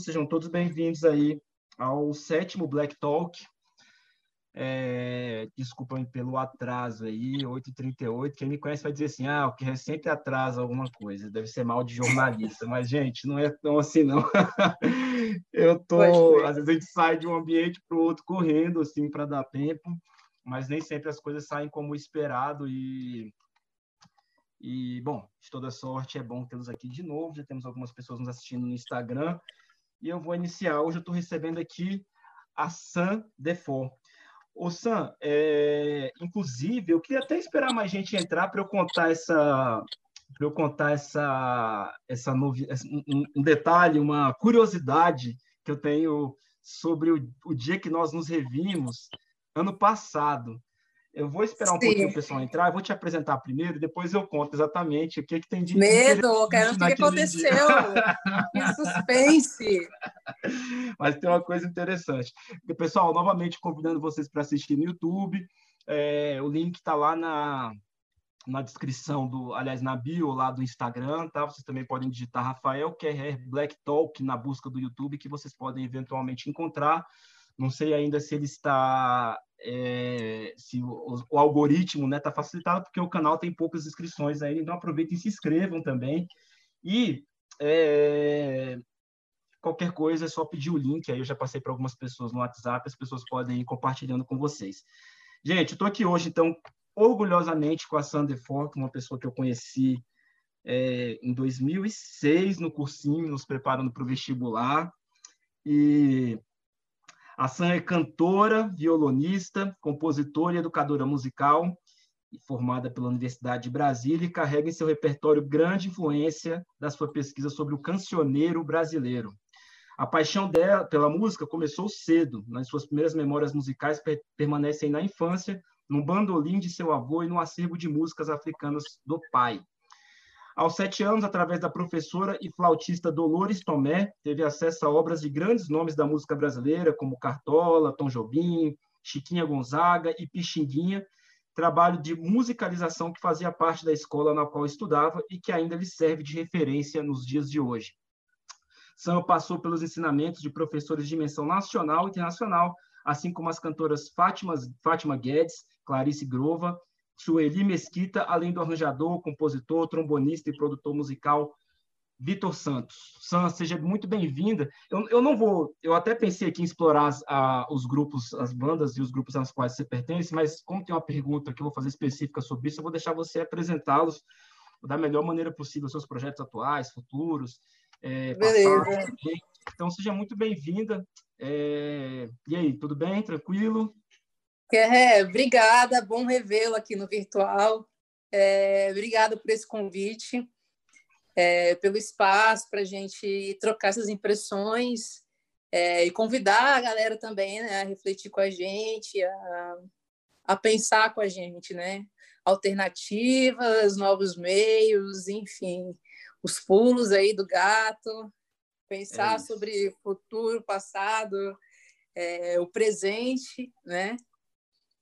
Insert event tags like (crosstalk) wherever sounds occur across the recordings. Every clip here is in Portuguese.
sejam todos bem-vindos aí ao sétimo Black Talk. É, desculpem pelo atraso aí, 8h38. Quem me conhece vai dizer assim: ah, o que sempre atrasa alguma coisa, deve ser mal de jornalista. Mas, gente, não é tão assim, não. (laughs) Eu tô, às vezes a gente sai de um ambiente para o outro correndo, assim, para dar tempo, mas nem sempre as coisas saem como esperado. E, e bom, de toda sorte, é bom tê-los aqui de novo. Já temos algumas pessoas nos assistindo no Instagram. E eu vou iniciar. Hoje eu estou recebendo aqui a Sam Defort. Ô Sam, é, inclusive, eu queria até esperar mais gente entrar para eu contar essa para eu contar essa essa novi, um, um, detalhe, uma curiosidade que eu tenho sobre o, o dia que nós nos revimos ano passado. Eu vou esperar um Sim. pouquinho o pessoal entrar, eu vou te apresentar primeiro, depois eu conto exatamente o que, que tem de Medo, quero o que aconteceu. que suspense. (laughs) Mas tem uma coisa interessante. Pessoal, novamente convidando vocês para assistir no YouTube. É, o link está lá na, na descrição do, aliás, na bio lá do Instagram, tá? Vocês também podem digitar Rafael QR Black Talk na busca do YouTube, que vocês podem eventualmente encontrar. Não sei ainda se ele está é, se o, o, algoritmo está né, facilitado, porque o canal tem poucas inscrições aí, então aproveitem e se inscrevam também. E é, qualquer coisa é só pedir o link, aí eu já passei para algumas pessoas no WhatsApp, as pessoas podem ir compartilhando com vocês. Gente, estou aqui hoje, então, orgulhosamente com a Sander Fork, uma pessoa que eu conheci é, em 2006 no cursinho, nos preparando para o vestibular. E a Sam é cantora, violonista, compositora e educadora musical, formada pela Universidade de Brasília, e carrega em seu repertório grande influência da sua pesquisa sobre o cancioneiro brasileiro. A paixão dela pela música começou cedo. Nas suas primeiras memórias musicais permanecem na infância, no bandolim de seu avô e no acervo de músicas africanas do pai. Aos sete anos, através da professora e flautista Dolores Tomé, teve acesso a obras de grandes nomes da música brasileira, como Cartola, Tom Jobim, Chiquinha Gonzaga e Pixinguinha, trabalho de musicalização que fazia parte da escola na qual estudava e que ainda lhe serve de referência nos dias de hoje. Sam passou pelos ensinamentos de professores de dimensão nacional e internacional, assim como as cantoras Fátima, Fátima Guedes, Clarice Grova Sueli Mesquita, além do arranjador, compositor, trombonista e produtor musical Vitor Santos. Sam, seja muito bem-vinda. Eu, eu, não vou, eu até pensei aqui em explorar as, a, os grupos, as bandas e os grupos aos quais você pertence, mas como tem uma pergunta que eu vou fazer específica sobre isso, eu vou deixar você apresentá-los da melhor maneira possível, seus projetos atuais, futuros. É, Beleza. Então, seja muito bem-vinda. É, e aí, tudo bem? Tranquilo? É, obrigada, bom revê-lo aqui no virtual. É, obrigada por esse convite, é, pelo espaço para a gente trocar essas impressões é, e convidar a galera também né, a refletir com a gente, a, a pensar com a gente, né? Alternativas, novos meios, enfim, os pulos aí do gato, pensar é sobre futuro, passado, é, o presente, né?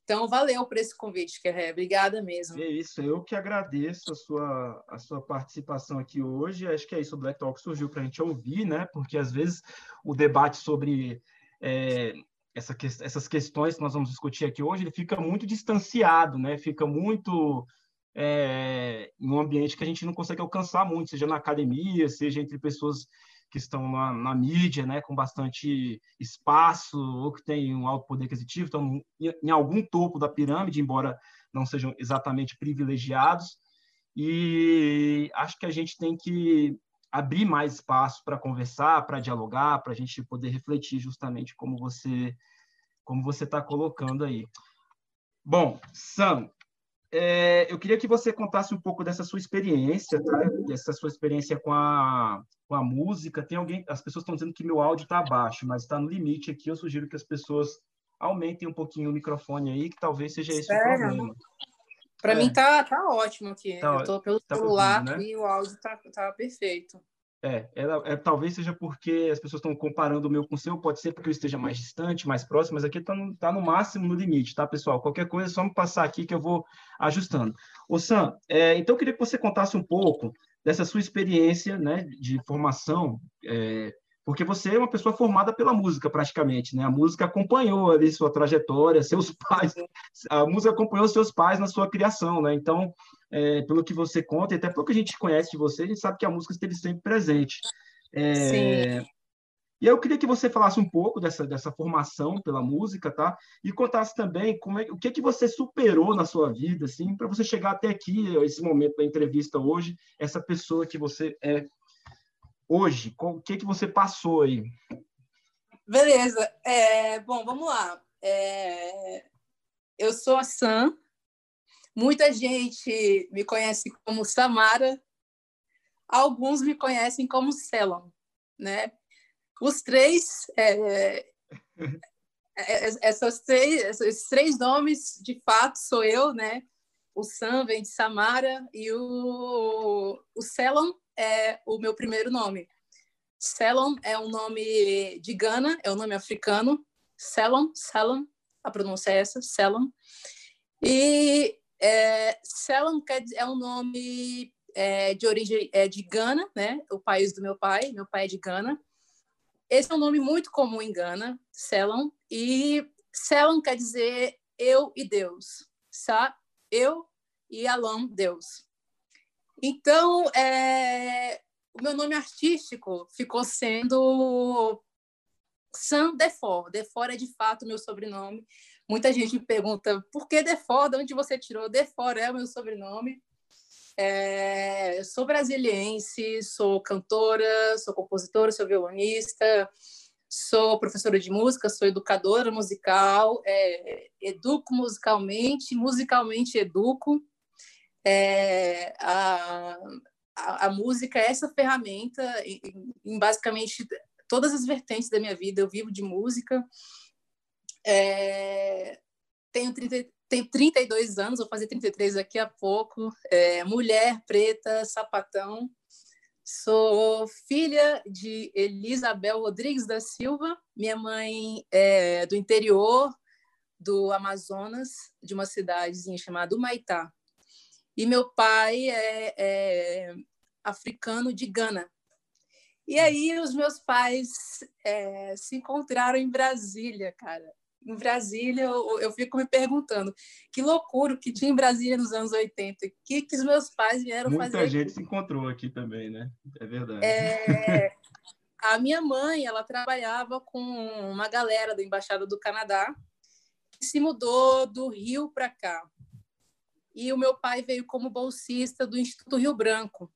Então, valeu por esse convite, Kerré. Obrigada mesmo. É isso, eu que agradeço a sua, a sua participação aqui hoje. Acho que é isso, o Black Talk surgiu para a gente ouvir, né? Porque às vezes o debate sobre é, essa, essas questões que nós vamos discutir aqui hoje, ele fica muito distanciado, né? Fica muito é, em um ambiente que a gente não consegue alcançar muito, seja na academia, seja entre pessoas que estão na, na, mídia, né, com bastante espaço, ou que têm um alto poder aquisitivo, estão em, em algum topo da pirâmide, embora não sejam exatamente privilegiados. E acho que a gente tem que abrir mais espaço para conversar, para dialogar, para a gente poder refletir justamente como você como você está colocando aí. Bom, Sam, é, eu queria que você contasse um pouco dessa sua experiência, tá? dessa sua experiência com a, com a música. Tem alguém, as pessoas estão dizendo que meu áudio está baixo, mas está no limite aqui. Eu sugiro que as pessoas aumentem um pouquinho o microfone aí, que talvez seja esse Sério? o problema. Para é. mim tá, tá ótimo aqui. Tá, eu estou pelo tá celular né? e o áudio está tá perfeito. É, é, é, talvez seja porque as pessoas estão comparando o meu com o seu, pode ser porque eu esteja mais distante, mais próximo, mas aqui está no, tá no máximo no limite, tá, pessoal? Qualquer coisa é só me passar aqui que eu vou ajustando. Ô, Sam, é, então eu queria que você contasse um pouco dessa sua experiência né, de formação, é, porque você é uma pessoa formada pela música, praticamente, né? A música acompanhou ali sua trajetória, (laughs) seus pais, a música acompanhou seus pais na sua criação, né? Então, é, pelo que você conta, e até pelo que a gente conhece de você, a gente sabe que a música esteve sempre presente. É, Sim. E eu queria que você falasse um pouco dessa, dessa formação pela música, tá? E contasse também como é, o que que você superou na sua vida, assim, para você chegar até aqui, esse momento da entrevista hoje, essa pessoa que você é hoje? O que, que você passou aí? Beleza. É, bom, vamos lá. É, eu sou a Sam. Muita gente me conhece como Samara. Alguns me conhecem como Celon, né? Os três, é, é, é essas três, esses três nomes, de fato, sou eu, né? O Sam vem de Samara e o, o Celon é o meu primeiro nome. Selon é um nome de Gana, é um nome africano. Selon, Selon, a pronúncia é essa, Selon. E é, Selon é um nome é, de origem é, de Gana, né? O país do meu pai. Meu pai é de Gana. Esse é um nome muito comum em Gana, Selon. E Selon quer dizer eu e Deus, sabe? Eu e Alam, Deus. Então, é, o meu nome artístico ficou sendo Sam Defor. Defor é de fato meu sobrenome. Muita gente me pergunta por que Defor, de onde você tirou? Defor é o meu sobrenome. É, sou brasiliense, sou cantora, sou compositora, sou violonista, sou professora de música, sou educadora musical, é, educo musicalmente, musicalmente educo. É, a, a, a, música é essa ferramenta em, em, basicamente todas as vertentes da minha vida. Eu vivo de música. É, tenho, 30, tenho 32 anos, vou fazer 33 daqui a pouco. É, mulher, preta, sapatão. Sou filha de Elisabel Rodrigues da Silva. Minha mãe é do interior do Amazonas, de uma cidadezinha chamada Humaitá. E meu pai é, é africano de Gana. E aí os meus pais é, se encontraram em Brasília, cara. Em Brasília, eu, eu, fico me perguntando que loucura que tinha em Brasília nos anos 80. O que, que os meus pais vieram Muita fazer? Muita gente aqui? se encontrou aqui também, né? É verdade. É, a minha mãe, ela trabalhava com uma galera da Embaixada do Canadá que se mudou do Rio para cá e o meu pai veio como bolsista do Instituto Rio Branco.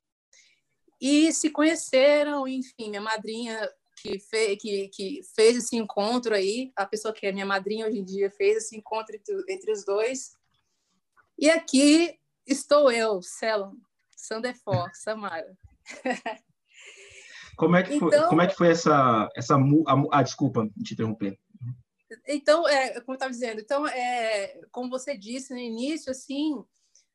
E se conheceram, enfim, minha madrinha que, fe, que, que fez esse encontro aí, a pessoa que é minha madrinha hoje em dia fez esse encontro entre, entre os dois. E aqui estou eu, Celon, Sandefor, (laughs) Samara. Como é que foi, então, como é que foi essa, essa a, ah, desculpa te interromper. Então, é, como eu estava dizendo, então, é, como você disse no início, assim,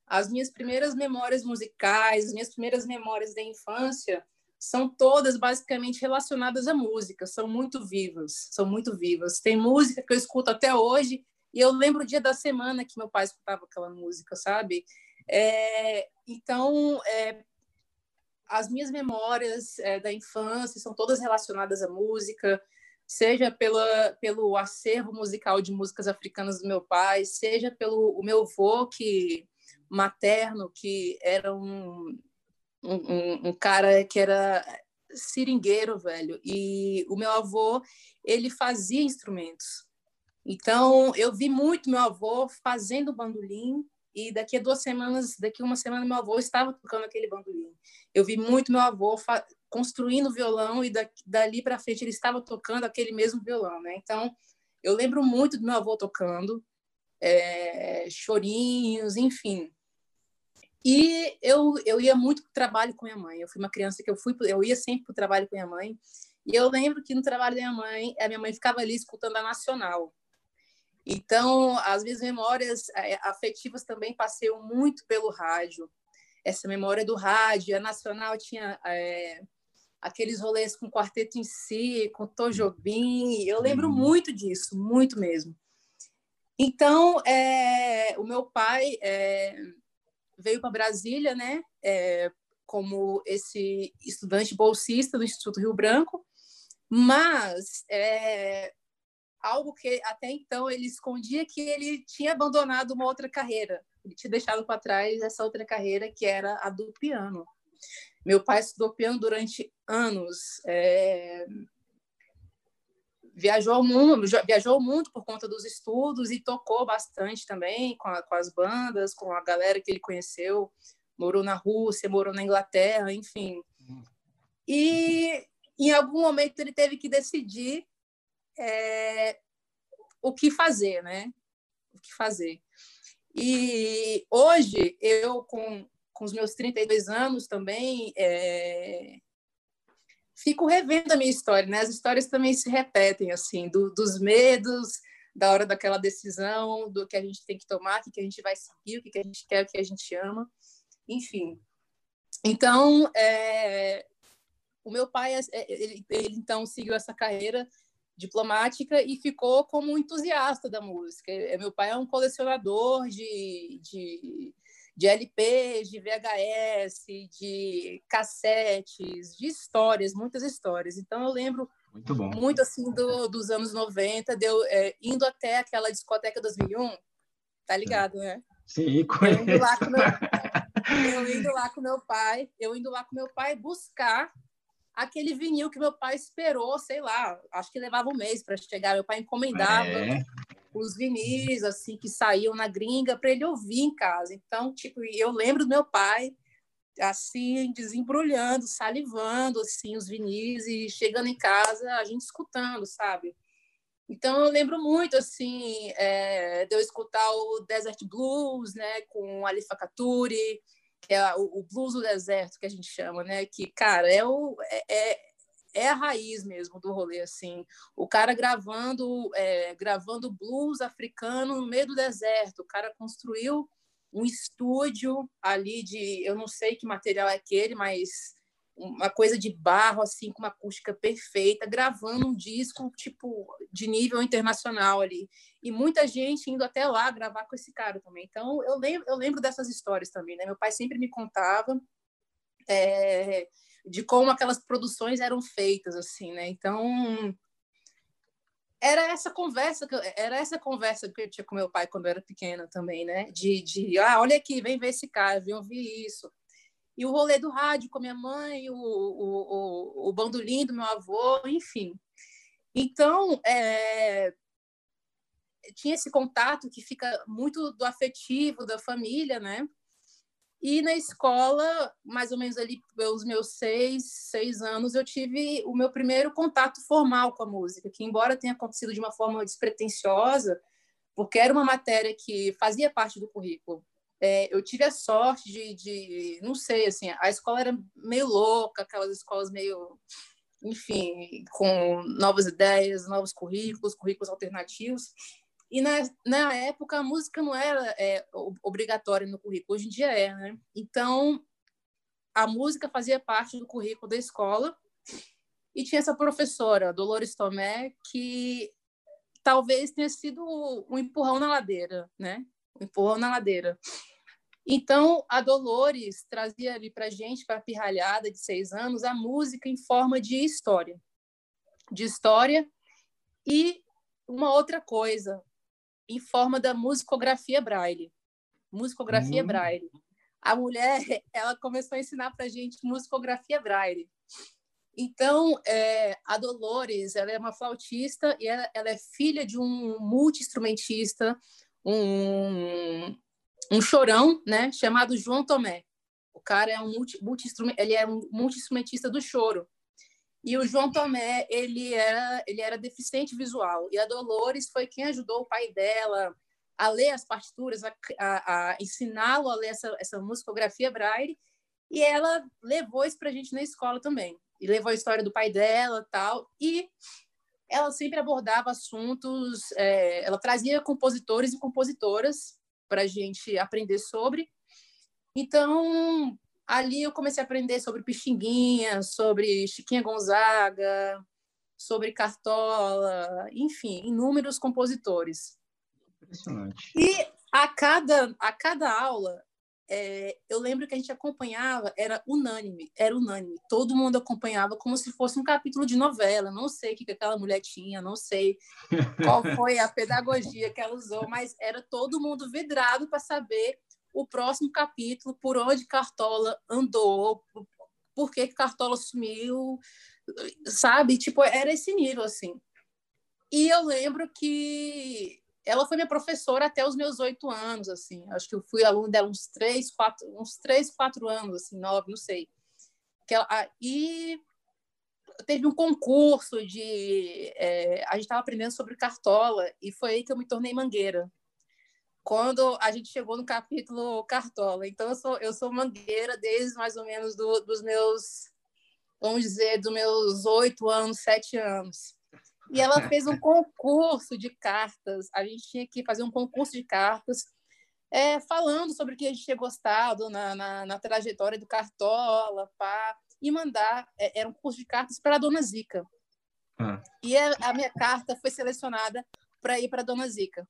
as minhas primeiras memórias musicais, as minhas primeiras memórias da infância são todas basicamente relacionadas à música, são muito vivas, são muito vivas. Tem música que eu escuto até hoje e eu lembro o dia da semana que meu pai escutava aquela música, sabe? É, então, é, as minhas memórias é, da infância são todas relacionadas à música seja pela, pelo acervo musical de músicas africanas do meu pai, seja pelo o meu avô que materno que era um, um, um cara que era seringueiro, velho, e o meu avô ele fazia instrumentos. Então eu vi muito meu avô fazendo bandolim e daqui a duas semanas, daqui a uma semana meu avô estava tocando aquele bandolim. Eu vi muito meu avô construindo violão e da, dali para frente ele estava tocando aquele mesmo violão, né? Então, eu lembro muito do meu avô tocando, é, chorinhos, enfim. E eu, eu ia muito para o trabalho com minha mãe. Eu fui uma criança que eu fui, eu ia sempre para o trabalho com minha mãe. E eu lembro que no trabalho da minha mãe, a minha mãe ficava ali escutando a Nacional. Então, as minhas memórias é, afetivas também passeiam muito pelo rádio. Essa memória do rádio, a Nacional tinha é, aqueles rolês com quarteto em si, com Tom Jobim. Eu lembro uhum. muito disso, muito mesmo. Então, é, o meu pai é, veio para Brasília, né, é, como esse estudante bolsista do Instituto Rio Branco, Mas é, algo que até então ele escondia que ele tinha abandonado uma outra carreira. Ele tinha deixado para trás essa outra carreira que era a do piano. Meu pai estudou piano durante anos. É, viajou ao mundo, viajou mundo por conta dos estudos e tocou bastante também com, a, com, as bandas, com a galera que ele conheceu. Morou na Rússia, morou na Inglaterra, enfim. E em algum momento ele teve que decidir é, o que fazer, né? O que fazer. E hoje, eu, com, com os meus 32 anos também, é, fico revendo a minha história, né? As histórias também se repetem, assim, do, dos medos, da hora daquela decisão, do que a gente tem que tomar, o que a gente vai seguir, o que a gente quer, o que a gente ama, enfim. Então, é, o meu pai, é, ele, ele, então seguiu essa carreira diplomática e ficou como um entusiasta da música. É, meu pai é um colecionador de, de, de LPs, de VHS, de cassetes, de histórias, muitas histórias. Então eu lembro muito, bom. muito assim do, dos anos 90, deu, é, indo até aquela discoteca 2001, tá ligado, né? Sim, conheço. Eu indo, lá com meu, eu indo lá com meu pai, eu indo lá com meu pai buscar aquele vinil que meu pai esperou, sei lá, acho que levava um mês para chegar. Meu pai encomendava é. Os vinis assim que saíam na gringa para ele ouvir em casa. Então, tipo, eu lembro do meu pai assim desembrulhando, salivando assim os vinis e chegando em casa a gente escutando, sabe? Então eu lembro muito assim é, de eu escutar o Desert Blues, né, com Ali Fakaturi, que é o, blues do deserto que a gente chama, né? Que, cara, é, o, é, é, a raiz mesmo do rolê, assim. O cara gravando, é, gravando blues africano no meio do deserto. O cara construiu um estúdio ali de, eu não sei que material é aquele, mas uma coisa de barro, assim, com uma acústica perfeita, gravando um disco, tipo, de nível internacional ali. E muita gente indo até lá gravar com esse cara também. Então, eu lembro, eu lembro dessas histórias também, né? Meu pai sempre me contava é, de como aquelas produções eram feitas, assim, né? Então, era essa conversa que eu, era essa conversa que eu tinha com meu pai quando eu era pequena também, né? De, de ah, olha aqui, vem ver esse cara, vem ouvir isso e o rolê do rádio com minha mãe, o, o, o, o bandolim do meu avô, enfim. Então, é, tinha esse contato que fica muito do afetivo da família, né? E na escola, mais ou menos ali pelos meus seis, seis anos, eu tive o meu primeiro contato formal com a música, que embora tenha acontecido de uma forma despretensiosa, porque era uma matéria que fazia parte do currículo é, eu tive a sorte de, de, não sei, assim, a escola era meio louca, aquelas escolas meio, enfim, com novas ideias, novos currículos, currículos alternativos. E na, na época a música não era é, obrigatória no currículo, hoje em dia é, né? Então a música fazia parte do currículo da escola e tinha essa professora, Dolores Tomé, que talvez tenha sido um empurrão na ladeira, né? Um empurrão na ladeira. Então, a Dolores trazia ali para gente, para a pirralhada de seis anos, a música em forma de história. De história e uma outra coisa, em forma da musicografia braille. Musicografia hum. braille. A mulher, (laughs) ela começou a ensinar para gente musicografia braille. Então, é, a Dolores, ela é uma flautista e ela, ela é filha de um multi-instrumentista, um, um chorão, né, chamado João Tomé. O cara é um multi, multi ele é um multi-instrumentista do choro. E o João Tomé, ele era, ele era deficiente visual. E a Dolores foi quem ajudou o pai dela a ler as partituras, a, a, a ensiná-lo a ler essa, essa musicografia braille. E ela levou isso para a gente na escola também. E levou a história do pai dela tal. E ela sempre abordava assuntos, é, ela trazia compositores e compositoras para a gente aprender sobre. Então, ali eu comecei a aprender sobre Pixinguinha, sobre Chiquinha Gonzaga, sobre Cartola, enfim, inúmeros compositores. Impressionante. E a cada, a cada aula é, eu lembro que a gente acompanhava, era unânime, era unânime. Todo mundo acompanhava como se fosse um capítulo de novela. Não sei o que aquela mulher tinha, não sei qual (laughs) foi a pedagogia que ela usou, mas era todo mundo vidrado para saber o próximo capítulo, por onde Cartola andou, por que Cartola sumiu, sabe? Tipo, era esse nível, assim. E eu lembro que ela foi minha professora até os meus oito anos, assim. Acho que eu fui aluno dela uns três, quatro, uns três, quatro anos, assim, nove, não sei. Que ela, e teve um concurso de... É, a gente estava aprendendo sobre cartola e foi aí que eu me tornei mangueira. Quando a gente chegou no capítulo cartola. Então, eu sou, eu sou mangueira desde mais ou menos do, dos meus... Vamos dizer, dos meus oito anos, sete anos. E ela fez um (laughs) concurso de cartas. A gente tinha que fazer um concurso de cartas é, falando sobre o que a gente tinha gostado na, na, na trajetória do Cartola, pá, e mandar. É, era um curso de cartas para a Dona Zica. Ah. E a, a minha carta foi selecionada para ir para a Dona Zica.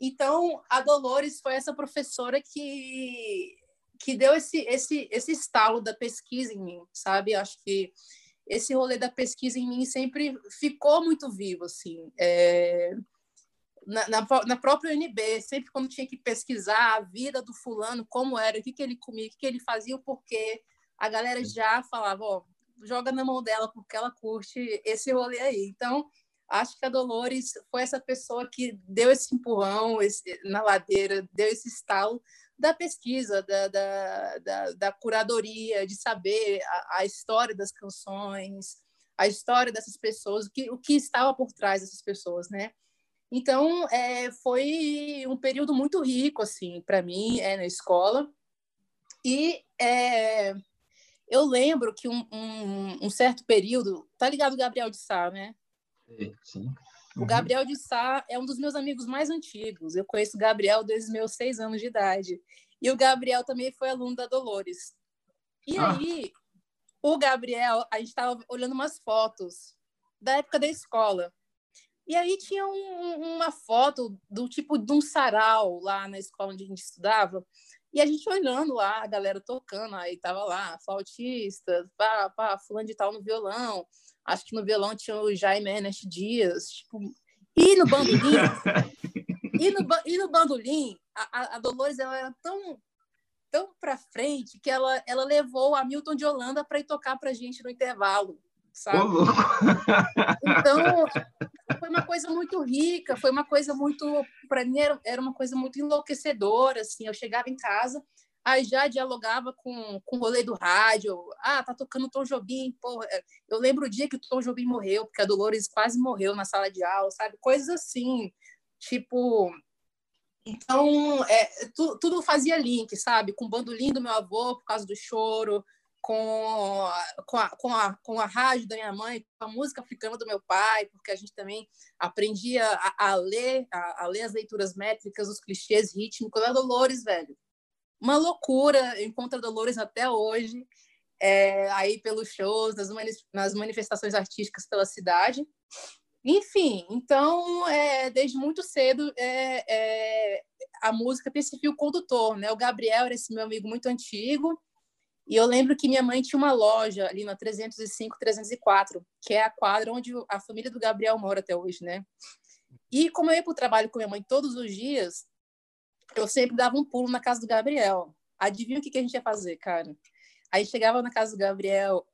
Então, a Dolores foi essa professora que, que deu esse, esse, esse estalo da pesquisa em mim, sabe? Acho que esse rolê da pesquisa em mim sempre ficou muito vivo, assim. É, na, na, na, própria UNB, sempre quando tinha que pesquisar a vida do fulano, como era, o que, que ele comia, o que, que ele fazia, o porquê, a galera já falava, ó, joga na mão dela porque ela curte esse rolê aí. Então, acho que a Dolores foi essa pessoa que deu esse empurrão esse, na ladeira, deu esse estalo da pesquisa, da, da, da, da curadoria, de saber a, a, história das canções, a história dessas pessoas, o que, o que estava por trás dessas pessoas, né? Então, é, foi um período muito rico, assim, para mim, é, na escola. E é, eu lembro que um, um, um, certo período... Tá ligado o Gabriel de Sá, né? Sim. O uhum. Gabriel de Sá é um dos meus amigos mais antigos. Eu conheço o Gabriel desde meus seis anos de idade. E o Gabriel também foi aluno da Dolores. E ah. aí, o Gabriel, a gente estava olhando umas fotos da época da escola. E aí tinha um, uma foto do tipo de um sarau lá na escola onde a gente estudava. E a gente olhando lá, a galera tocando, aí tava lá, flautista, pá, pá, fulano de tal no violão, Acho que no violão tinha o Jaime Ernest Dias. Tipo, e no bandolim, (laughs) e, no, e no bandolim, a, a Dolores ela era tão tão para frente que ela, ela levou a Milton de Holanda para ir tocar para gente no intervalo, sabe? então foi uma coisa muito rica, foi uma coisa muito para mim era, era uma coisa muito enlouquecedora, assim. Eu chegava em casa aí já dialogava com, com o rolê do rádio. Ah, tá tocando Tom Jobim, porra. Eu lembro o dia que o Tom Jobim morreu, porque a Dolores quase morreu na sala de aula, sabe? Coisas assim, tipo... Então, é, tu, tudo fazia link, sabe? Com o bandolim do meu avô, por causa do choro, com, com, a, com, a, com a rádio da minha mãe, com a música africana do meu pai, porque a gente também aprendia a, a ler, a, a, ler as leituras métricas, os clichês rítmicos da Dolores, velho uma loucura. Encontra Dolores até hoje, é, aí pelos shows, nas, mani nas manifestações artísticas pela cidade. Enfim, então, é, desde muito cedo, é, é, a música tem esse fio condutor, né? O Gabriel era esse meu amigo muito antigo, e eu lembro que minha mãe tinha uma loja ali na 305, 304, que é a quadra onde a família do Gabriel mora até hoje, né? E como eu ia para o trabalho com minha mãe todos os dias, eu sempre dava um pulo na casa do Gabriel. Adivinha o que, que a gente ia fazer, cara? Aí chegava na casa do Gabriel,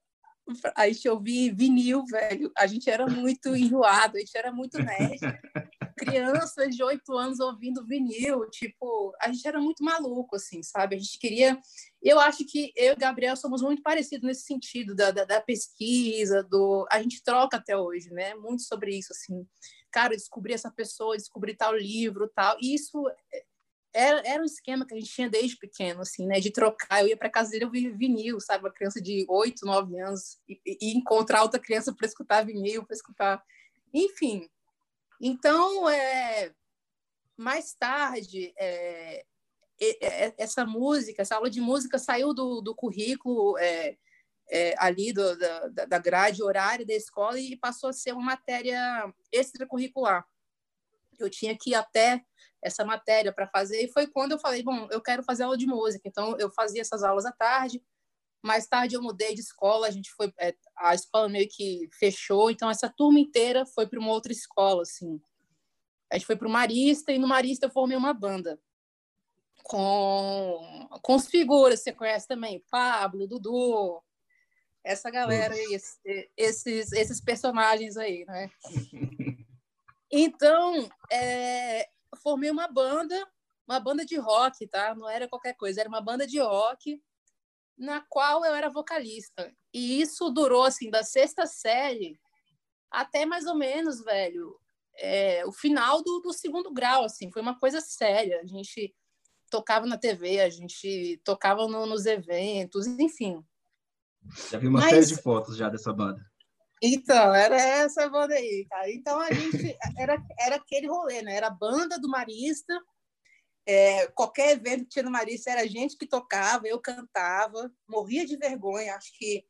a gente ouvia vinil, velho. A gente era muito enjoado, a gente era muito nerd. (laughs) Crianças de oito anos ouvindo vinil, tipo, a gente era muito maluco, assim, sabe? A gente queria. Eu acho que eu e o Gabriel somos muito parecidos nesse sentido da, da, da pesquisa, do. A gente troca até hoje, né? Muito sobre isso, assim. Cara, descobrir essa pessoa, descobrir tal livro, tal. E isso era, era um esquema que a gente tinha desde pequeno, assim, né? De trocar. Eu ia para casa dele, eu via vinil, sabe? Uma criança de 8, 9 anos, e, e encontrar outra criança para escutar vinil, para escutar. Enfim. Então, é, mais tarde, é, essa música, essa aula de música saiu do, do currículo é, é, ali do, da, da grade horária da escola e passou a ser uma matéria extracurricular. Eu tinha que ir até essa matéria para fazer, e foi quando eu falei, bom, eu quero fazer aula de música. Então, eu fazia essas aulas à tarde, mais tarde eu mudei de escola, a gente foi, é, a escola meio que fechou, então essa turma inteira foi para uma outra escola, assim. A gente foi para o Marista, e no Marista eu formei uma banda com, com os figuras, você conhece também, Pablo, Dudu, essa galera aí, esses, esses personagens aí, né? (laughs) Então, é, formei uma banda, uma banda de rock, tá? Não era qualquer coisa, era uma banda de rock na qual eu era vocalista. E isso durou, assim, da sexta série até mais ou menos, velho, é, o final do, do segundo grau, assim, foi uma coisa séria. A gente tocava na TV, a gente tocava no, nos eventos, enfim. Já vi uma Mas... série de fotos já dessa banda. Então, era essa banda aí, cara. Então a gente (laughs) era, era aquele rolê, né? Era a banda do Marista. É, qualquer evento que tinha no Marista era a gente que tocava, eu cantava, morria de vergonha. Acho que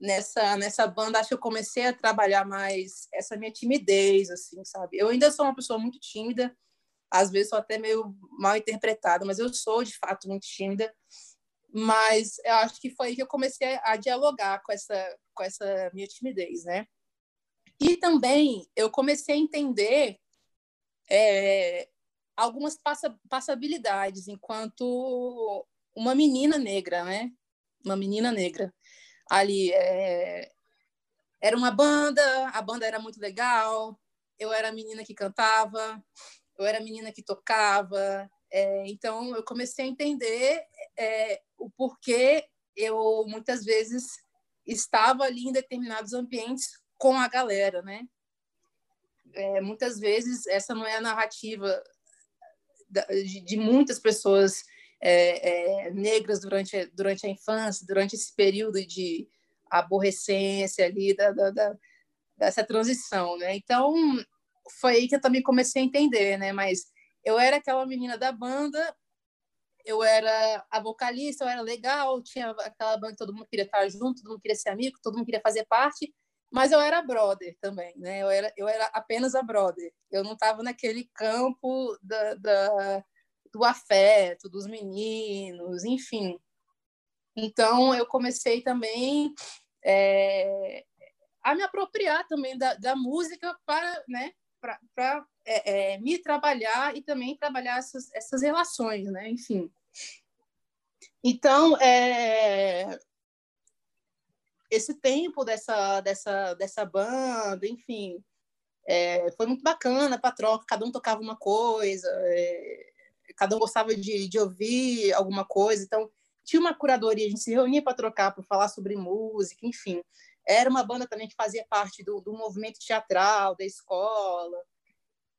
nessa nessa banda acho que eu comecei a trabalhar mais essa minha timidez, assim, sabe? Eu ainda sou uma pessoa muito tímida, às vezes sou até meio mal interpretada, mas eu sou de fato muito tímida. Mas eu acho que foi aí que eu comecei a dialogar com essa com essa minha timidez, né? E também eu comecei a entender é, algumas passa, passabilidades enquanto uma menina negra, né? Uma menina negra. Ali é, era uma banda, a banda era muito legal, eu era a menina que cantava, eu era a menina que tocava. É, então, eu comecei a entender é, o porquê eu, muitas vezes, estava ali em determinados ambientes com a galera, né? É, muitas vezes, essa não é a narrativa de, de muitas pessoas é, é, negras durante, durante a infância, durante esse período de aborrecência ali, da, da, da, dessa transição, né? Então, foi aí que eu também comecei a entender, né? Mas eu era aquela menina da banda, eu era a vocalista, eu era legal, tinha aquela banda que todo mundo queria estar junto, todo mundo queria ser amigo, todo mundo queria fazer parte, mas eu era brother também, né? Eu era, eu era apenas a brother. Eu não estava naquele campo da, da, do afeto, dos meninos, enfim. Então, eu comecei também é, a me apropriar também da, da música para, né, para é, é, me trabalhar e também trabalhar essas, essas relações, né? Enfim. Então, é, esse tempo dessa, dessa, dessa banda, enfim, é, foi muito bacana para troca. Cada um tocava uma coisa, é, cada um gostava de, de ouvir alguma coisa. Então, tinha uma curadoria, a gente se reunia para trocar, para falar sobre música, enfim. Era uma banda também que fazia parte do, do movimento teatral da escola.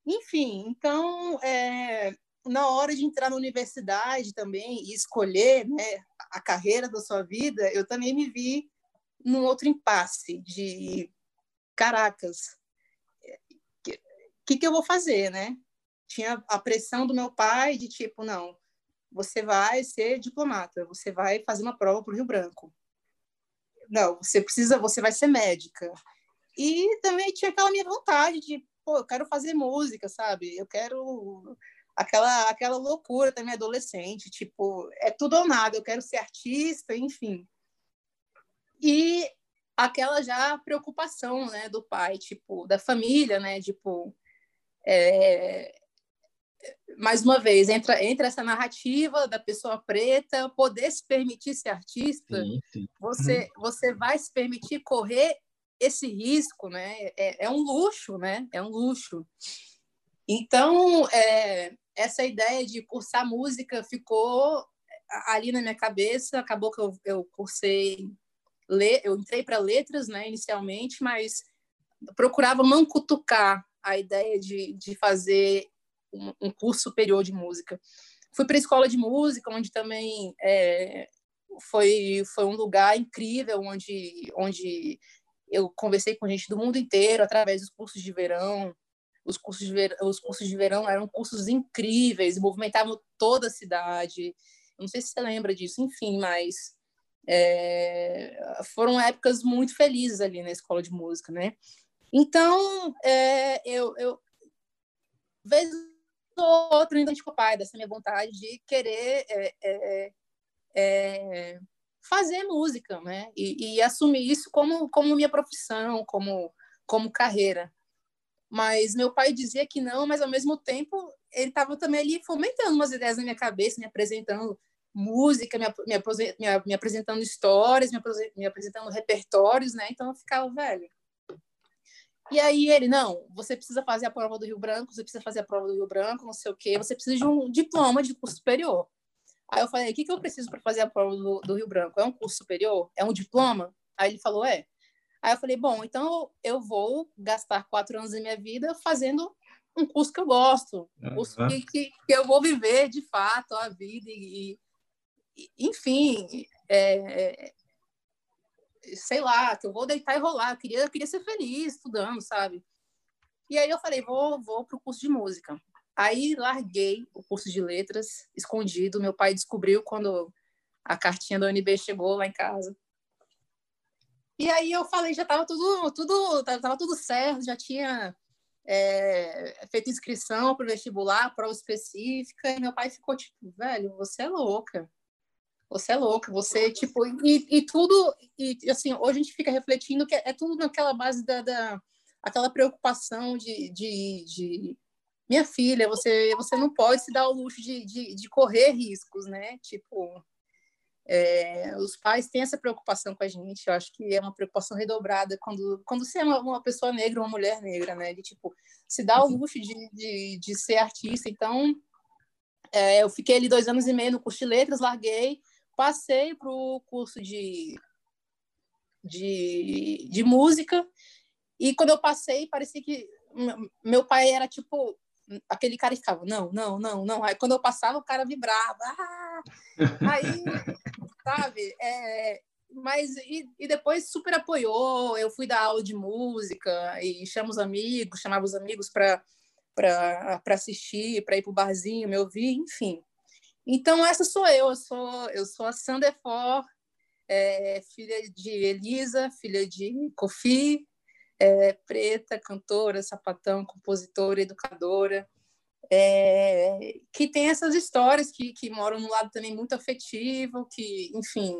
Enfim, então, é, na hora de entrar na universidade também e escolher né, a carreira da sua vida, eu também me vi num outro impasse de caracas, o que, que eu vou fazer, né? Tinha a pressão do meu pai de tipo, não, você vai ser diplomata, você vai fazer uma prova para o Rio Branco não, você precisa, você vai ser médica. E também tinha aquela minha vontade de, pô, eu quero fazer música, sabe? Eu quero aquela aquela loucura também adolescente, tipo, é tudo ou nada, eu quero ser artista, enfim. E aquela já preocupação, né, do pai, tipo, da família, né, tipo, é, mais uma vez, entra, entra essa narrativa da pessoa preta, poder se permitir ser artista, sim, sim. Você, uhum. você vai se permitir correr esse risco, né? É, é um luxo, né? É um luxo. Então, é, essa ideia de cursar música ficou ali na minha cabeça. Acabou que eu, eu cursei, eu entrei para letras, né, inicialmente, mas procurava não cutucar a ideia de, de fazer um, um curso superior de música. Fui para a escola de música, onde também é, foi, foi um lugar incrível, onde, onde eu conversei com gente do mundo inteiro através dos cursos de verão. Os cursos de, ver, os cursos de verão eram cursos incríveis, movimentavam toda a cidade. não sei se você lembra disso, enfim, mas é, foram épocas muito felizes ali na escola de música, né? Então, é, eu, eu, vez ou outra ainda pai dessa minha vontade de querer é, é, é, fazer música, né? E, e, assumir isso como, como minha profissão, como, como carreira. Mas meu pai dizia que não, mas ao mesmo tempo ele estava também ali fomentando umas ideias na minha cabeça, me apresentando música, me, me, me, apresentando histórias, me, me apresentando repertórios, né? Então eu ficava, velho. E aí ele, não, você precisa fazer a prova do Rio Branco, você precisa fazer a prova do Rio Branco, não sei o quê, você precisa de um diploma de curso superior. Aí eu falei, o que, que eu preciso para fazer a prova do, do Rio Branco? É um curso superior? É um diploma? Aí ele falou, é. Aí eu falei, bom, então eu vou gastar quatro anos da minha vida fazendo um curso que eu gosto, um curso que, que, que, eu vou viver de fato a vida e, e enfim, é, é, sei lá, que eu vou deitar e rolar, eu queria, eu queria ser feliz estudando, sabe? E aí eu falei, vou, vou para o curso de música. Aí larguei o curso de letras, escondido. Meu pai descobriu quando a cartinha da UNB chegou lá em casa. E aí eu falei, já estava tudo, tudo, tava tudo certo, já tinha é, feito inscrição para o vestibular, prova específica, e meu pai ficou tipo, velho, você é louca. Você é louca, você, tipo, e, e tudo, e assim, hoje a gente fica refletindo que é, tudo naquela base da, da aquela preocupação de, de, de, minha filha, você, você não pode se dar o luxo de, de, de correr riscos, né? Tipo, é, os pais têm essa preocupação com a gente, eu acho que é uma preocupação redobrada quando, quando você é uma, uma pessoa negra, uma mulher negra, né? De, tipo, se dá o uhum. luxo de, de, de ser artista. Então, é, eu fiquei ali dois anos e meio no curso de letras, larguei, passei para o curso de, de, de música, e quando eu passei, parecia que meu pai era tipo aquele cara ficava, não, não, não, não. Aí quando eu passava, o cara vibrava. Ah! Aí, sabe? É, mas e, e, depois super apoiou. Eu fui dar aula de música e chama os amigos, chamava os amigos para assistir, para ir para o barzinho, me ouvir, enfim. Então essa sou eu, eu sou eu sou a Sandefor, é, filha de Elisa, filha de Kofi, é, preta, cantora, sapatão, compositora, educadora, é, que tem essas histórias que, que moram no lado também muito afetivo, que, enfim,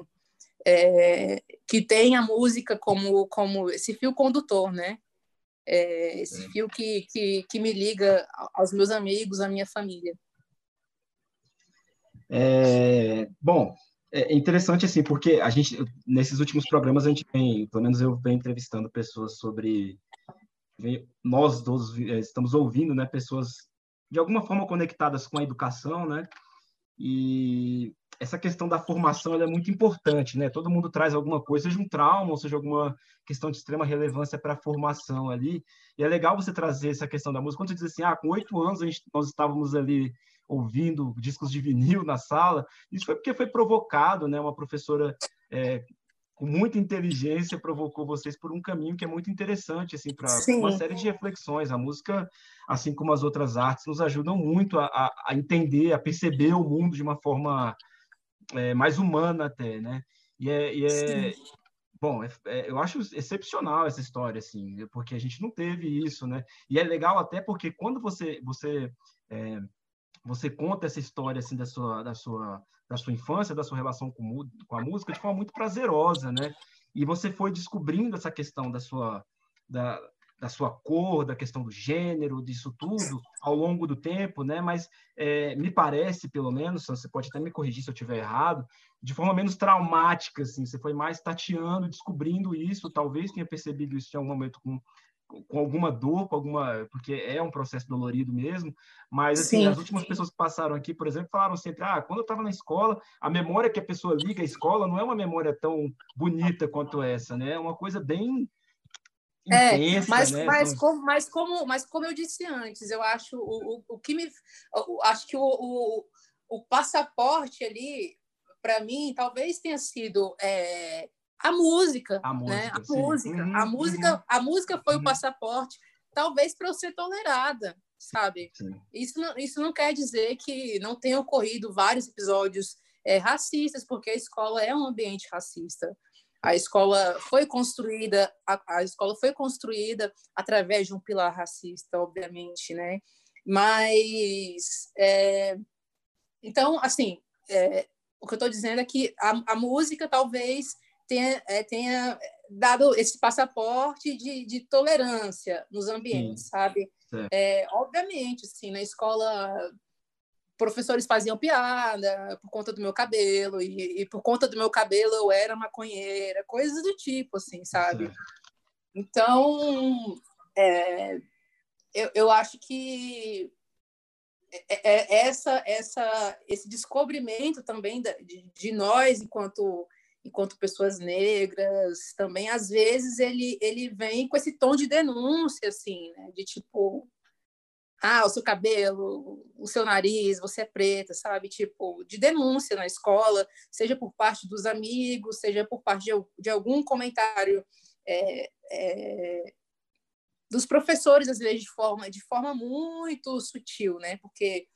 é, que tem a música como, como esse fio condutor, né? É, esse fio que, que, que me liga aos meus amigos, à minha família. É, bom, é interessante assim, porque a gente nesses últimos programas a gente vem, pelo menos eu venho entrevistando pessoas sobre nós todos é, estamos ouvindo, né, pessoas de alguma forma conectadas com a educação, né? E essa questão da formação é muito importante, né? Todo mundo traz alguma coisa, seja um trauma, ou seja alguma questão de extrema relevância para a formação ali. E é legal você trazer essa questão da música. Quando você diz assim, ah, com oito anos gente, nós estávamos ali ouvindo discos de vinil na sala. Isso foi porque foi provocado, né? Uma professora é, com muita inteligência provocou vocês por um caminho que é muito interessante assim para uma série de reflexões. A música, assim como as outras artes, nos ajudam muito a, a entender, a perceber o mundo de uma forma é, mais humana até, né? E é, e é bom, é, é, eu acho excepcional essa história, assim, porque a gente não teve isso, né? E é legal até porque quando você você é, você conta essa história assim da sua da sua da sua infância, da sua relação com, com a música de forma muito prazerosa, né? E você foi descobrindo essa questão da sua da, da sua cor, da questão do gênero, disso tudo ao longo do tempo, né? Mas é, me parece, pelo menos, você pode até me corrigir se eu estiver errado, de forma menos traumática, assim. Você foi mais tateando, descobrindo isso, talvez tenha percebido isso em algum momento com com alguma dor, com alguma, porque é um processo dolorido mesmo, mas assim, Sim. as últimas pessoas que passaram aqui, por exemplo, falaram sempre, ah, quando eu estava na escola, a memória que a pessoa liga à escola não é uma memória tão bonita quanto essa, né? É uma coisa bem é, intensa, mas, né? Mas, como, mas, como, mas como eu disse antes, eu acho o, o, o que me, eu acho que o, o, o passaporte ali, para mim, talvez tenha sido é, a música, a música, né? A música, uhum, a música, uhum. a música foi uhum. o passaporte, talvez para eu ser tolerada, sabe? Isso não, isso não quer dizer que não tenha ocorrido vários episódios é, racistas, porque a escola é um ambiente racista. A escola foi construída, a, a escola foi construída através de um pilar racista, obviamente, né? Mas, é, então, assim, é, o que eu estou dizendo é que a, a música talvez tenha, é, tenha dado esse passaporte de, de tolerância nos ambientes, Sim. sabe? É, obviamente, assim, na escola professores faziam piada por conta do meu cabelo e, e, por conta do meu cabelo eu era maconheira, coisas do tipo, assim, sabe? Então, é, eu, eu acho que é, é, essa, essa, esse descobrimento também de, de nós enquanto enquanto pessoas negras também às vezes ele ele vem com esse tom de denúncia assim né de tipo ah, o seu cabelo, o seu nariz, você é preta, sabe? Tipo, de denúncia na escola, seja por parte dos amigos, seja por parte de, de algum comentário é, é, dos professores, às vezes, de forma, de forma muito sutil, né? Porque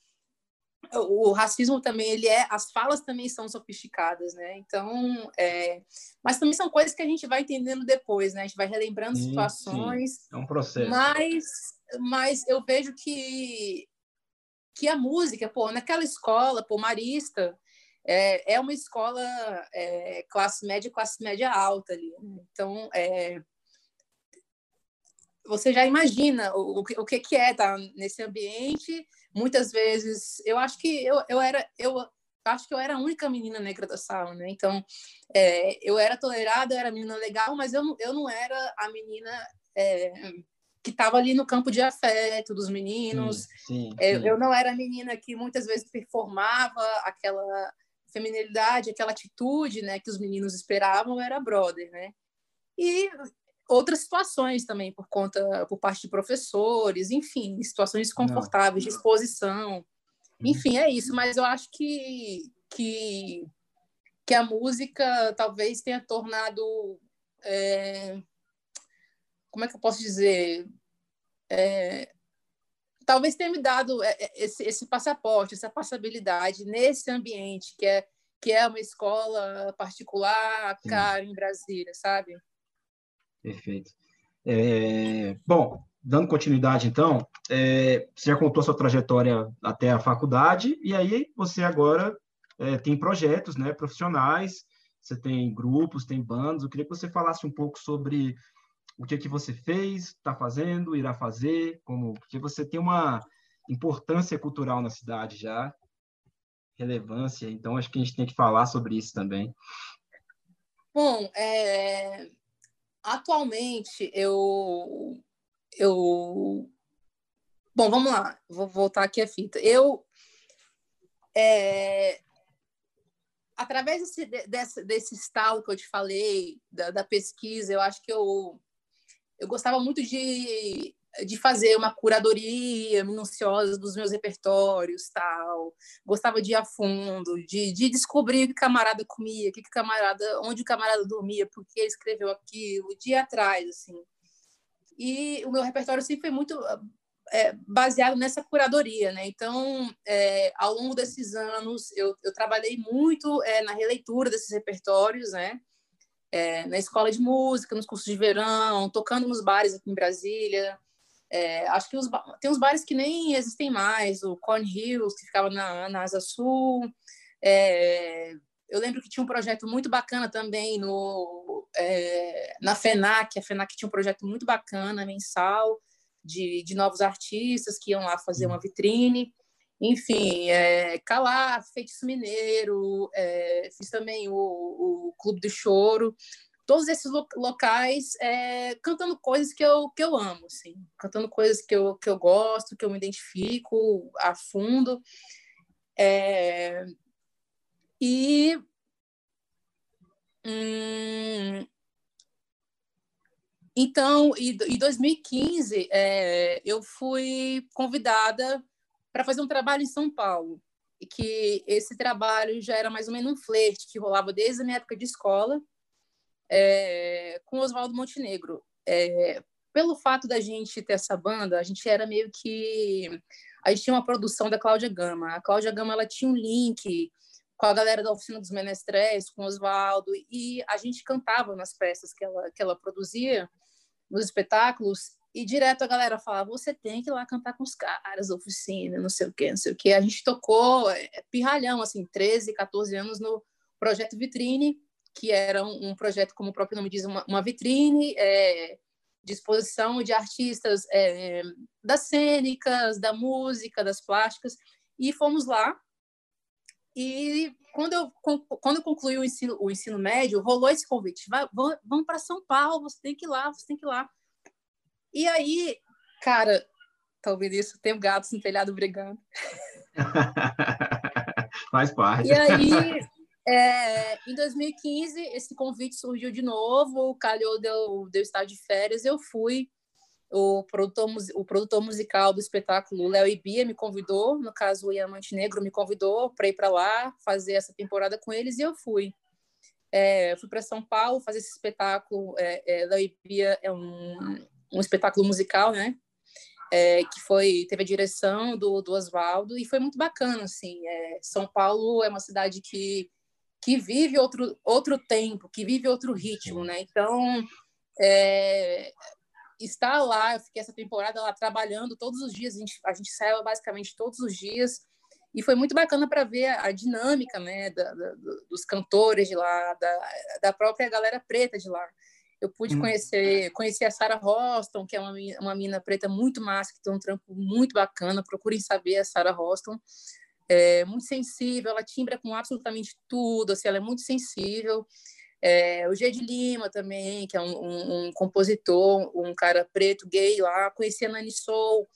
o racismo também ele é as falas também são sofisticadas né então é, mas também são coisas que a gente vai entendendo depois né a gente vai relembrando sim, situações sim. é um processo mas mas eu vejo que que a música, pô, naquela escola, pô, Marista, é, é uma escola é, classe média, classe média alta ali. Né? Então, é, você já imagina o, o, que, que é estar nesse ambiente. Muitas vezes, eu acho que eu, eu era, eu acho que eu era a única menina negra da sala, né? Então, é, eu era tolerada, eu era menina legal, mas eu, eu não era a menina é, que estava ali no campo de afeto dos meninos. Sim, sim, eu, sim. eu, não era a menina que muitas vezes performava aquela feminilidade, aquela atitude, né, que os meninos esperavam, era brother, né? E outras situações também por conta por parte de professores, enfim, situações desconfortáveis de exposição. Uhum. Enfim, é isso, mas eu acho que que que a música talvez tenha tornado é, como é que eu posso dizer? É, talvez tenha me dado é, é, esse, esse, passaporte, essa passabilidade nesse ambiente que é que é uma escola particular cara em Brasília, sabe? Perfeito. É, bom, dando continuidade, então, é, você já contou sua trajetória até a faculdade e aí você agora é, tem projetos, né, profissionais. Você tem grupos, tem bandas. Eu queria que você falasse um pouco sobre o que é que você fez, está fazendo, irá fazer, como porque você tem uma importância cultural na cidade já, relevância. Então acho que a gente tem que falar sobre isso também. Bom, é... atualmente eu eu bom vamos lá, vou voltar aqui a fita. Eu é... através desse, desse, desse estalo que eu te falei da, da pesquisa, eu acho que eu eu gostava muito de, de fazer uma curadoria minuciosa dos meus repertórios, tal. Gostava de ir a fundo, de, de descobrir o que camarada comia, que, que camarada, onde o camarada dormia, por que ele escreveu aquilo, dia atrás, assim. E o meu repertório sempre foi muito é, baseado nessa curadoria, né? Então, é, ao longo desses anos, eu, eu trabalhei muito é, na releitura desses repertórios, né? na escola de música, nos cursos de verão, tocando nos bares aqui em Brasília. É, acho que os, tem uns bares que nem existem mais, o Corn Hills, que ficava na, na Asa Sul. É, eu lembro que tinha um projeto muito bacana também no, é, na FENAC. A FENAC tinha um projeto muito bacana, mensal, de, de novos artistas que iam lá fazer uma vitrine. Enfim, é, Calar, Feitiço Mineiro, é, fiz também o, o Clube do Choro, todos esses locais é, cantando coisas que eu, que eu amo, assim, cantando coisas que eu, que eu gosto, que eu me identifico a fundo. É, e. Hum, então, em 2015, é, eu fui convidada para fazer um trabalho em São Paulo. E que esse trabalho já era mais ou menos um flerte que rolava desde a minha época de escola é, com Oswaldo Montenegro. É, pelo fato da gente ter essa banda, a gente era meio que. A gente tinha uma produção da Cláudia Gama. A Cláudia Gama ela tinha um link com a galera da Oficina dos Menestréis, com Oswaldo, e a gente cantava nas peças que ela, que ela produzia, nos espetáculos, e direto a galera falava, você tem que ir lá cantar com os caras, oficina, não sei o quê, não sei o quê. A gente tocou é, pirralhão, assim, 13, 14 anos no projeto Vitrine, que era um, um projeto, como o próprio nome diz, uma, uma vitrine é, de exposição de artistas é, das cênicas, da música, das plásticas, e fomos lá. E quando eu, quando eu concluí o ensino, o ensino médio, rolou esse convite, Vai, vamos para São Paulo, você tem que ir lá, você tem que ir lá. E aí, cara, tá ouvindo isso? Tem gatos no telhado brigando. (laughs) Faz parte. E aí, é, em 2015, esse convite surgiu de novo, calhou de eu, de eu estar de férias, eu fui. O produtor, o produtor musical do espetáculo, Léo e Bia, me convidou, no caso o Ian Montenegro me convidou para ir para lá, fazer essa temporada com eles, e eu fui. É, fui para São Paulo fazer esse espetáculo. É, é, Léo e Bia é um, um espetáculo musical, né? É, que foi teve a direção do, do Oswaldo e foi muito bacana assim é, São Paulo é uma cidade que que vive outro outro tempo que vive outro ritmo né então é, estar lá eu fiquei essa temporada lá trabalhando todos os dias a gente a gente saiu basicamente todos os dias e foi muito bacana para ver a, a, dinâmica né da, da, dos cantores de lá da, da própria galera preta de lá eu pude hum. conhecer, conhecer a Sarah Roston, que é uma, uma mina preta muito massa, que tem um trampo muito bacana. Procurem saber a Sarah Roston. É muito sensível, ela timbra com absolutamente tudo, assim, ela é muito sensível. É, o G de Lima também, que é um, um, um, compositor, um cara preto, gay lá. Conheci a Nani Soul,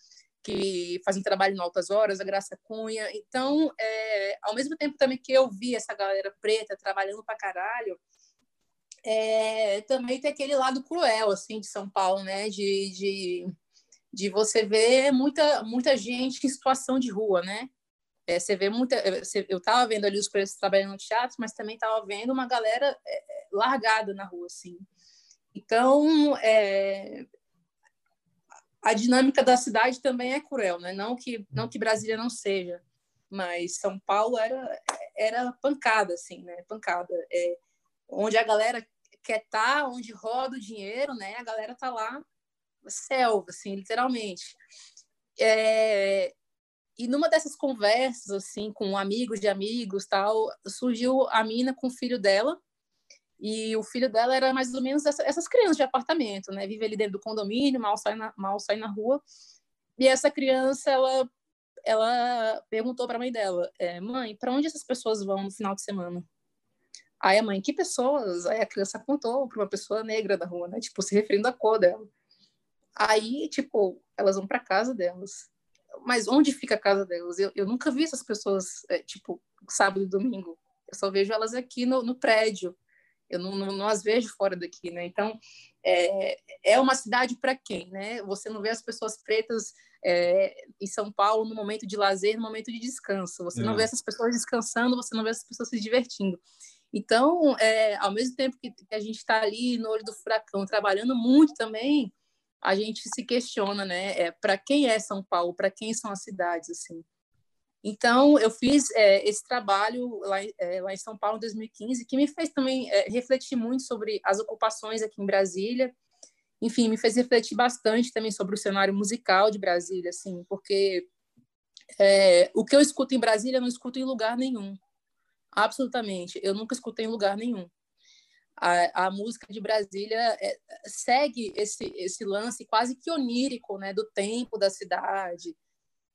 que faz um trabalho em altas horas, a Graça Cunha. Então, é, ao mesmo tempo também que eu vi essa galera preta trabalhando pra caralho, é, também tem aquele lado cruel assim de São Paulo, né? De, de, de você ver muita muita gente em situação de rua, né? É, você vê muita. Eu estava vendo ali os preços trabalhando no teatro, mas também estava vendo uma galera é, é, largada na rua, assim. Então, é, a dinâmica da cidade também é cruel, né? Não que não que Brasília não seja, mas São Paulo era era pancada, assim, né? Pancada. É, onde a galera quer estar, tá, onde roda o dinheiro, né? A galera tá lá selva, assim, literalmente. É, e numa dessas conversas, assim, com amigos de amigos, tal, surgiu a mina com o filho dela, e o filho dela era mais ou menos essa, essas crianças de apartamento, né? Vive ali dentro do condomínio, mal sai na, mal sai na rua. E essa criança, ela, ela perguntou para a mãe dela: é, Mãe, para onde essas pessoas vão no final de semana? Aí a mãe, que pessoas? Aí a criança apontou para uma pessoa negra da rua, né? Tipo, se referindo à cor dela. Aí, tipo, elas vão para casa delas. Mas onde fica a casa delas? Eu, eu nunca vi essas pessoas, é, tipo, sábado e domingo. Eu só vejo elas aqui no, no prédio. Eu não, não, não, as vejo fora daqui, né? Então, é, é uma cidade para quem, né? Você não vê as pessoas pretas é, em São Paulo no momento de lazer, no momento de descanso. Você é. não vê essas pessoas descansando, você não vê essas pessoas se divertindo. Então, é, ao mesmo tempo que, que a gente está ali no olho do furacão, trabalhando muito também, a gente se questiona, né? É, para quem é São Paulo? Para quem são as cidades, assim? Então, eu fiz é, esse trabalho lá, é, lá, em São Paulo em 2015, que me fez também é, refletir muito sobre as ocupações aqui em Brasília. Enfim, me fez refletir bastante também sobre o cenário musical de Brasília, assim, porque é, o que eu escuto em Brasília eu não escuto em lugar nenhum. Absolutamente. Eu nunca escutei em lugar nenhum. A, a música de Brasília é, segue esse, esse lance quase que onírico, né, do tempo da cidade,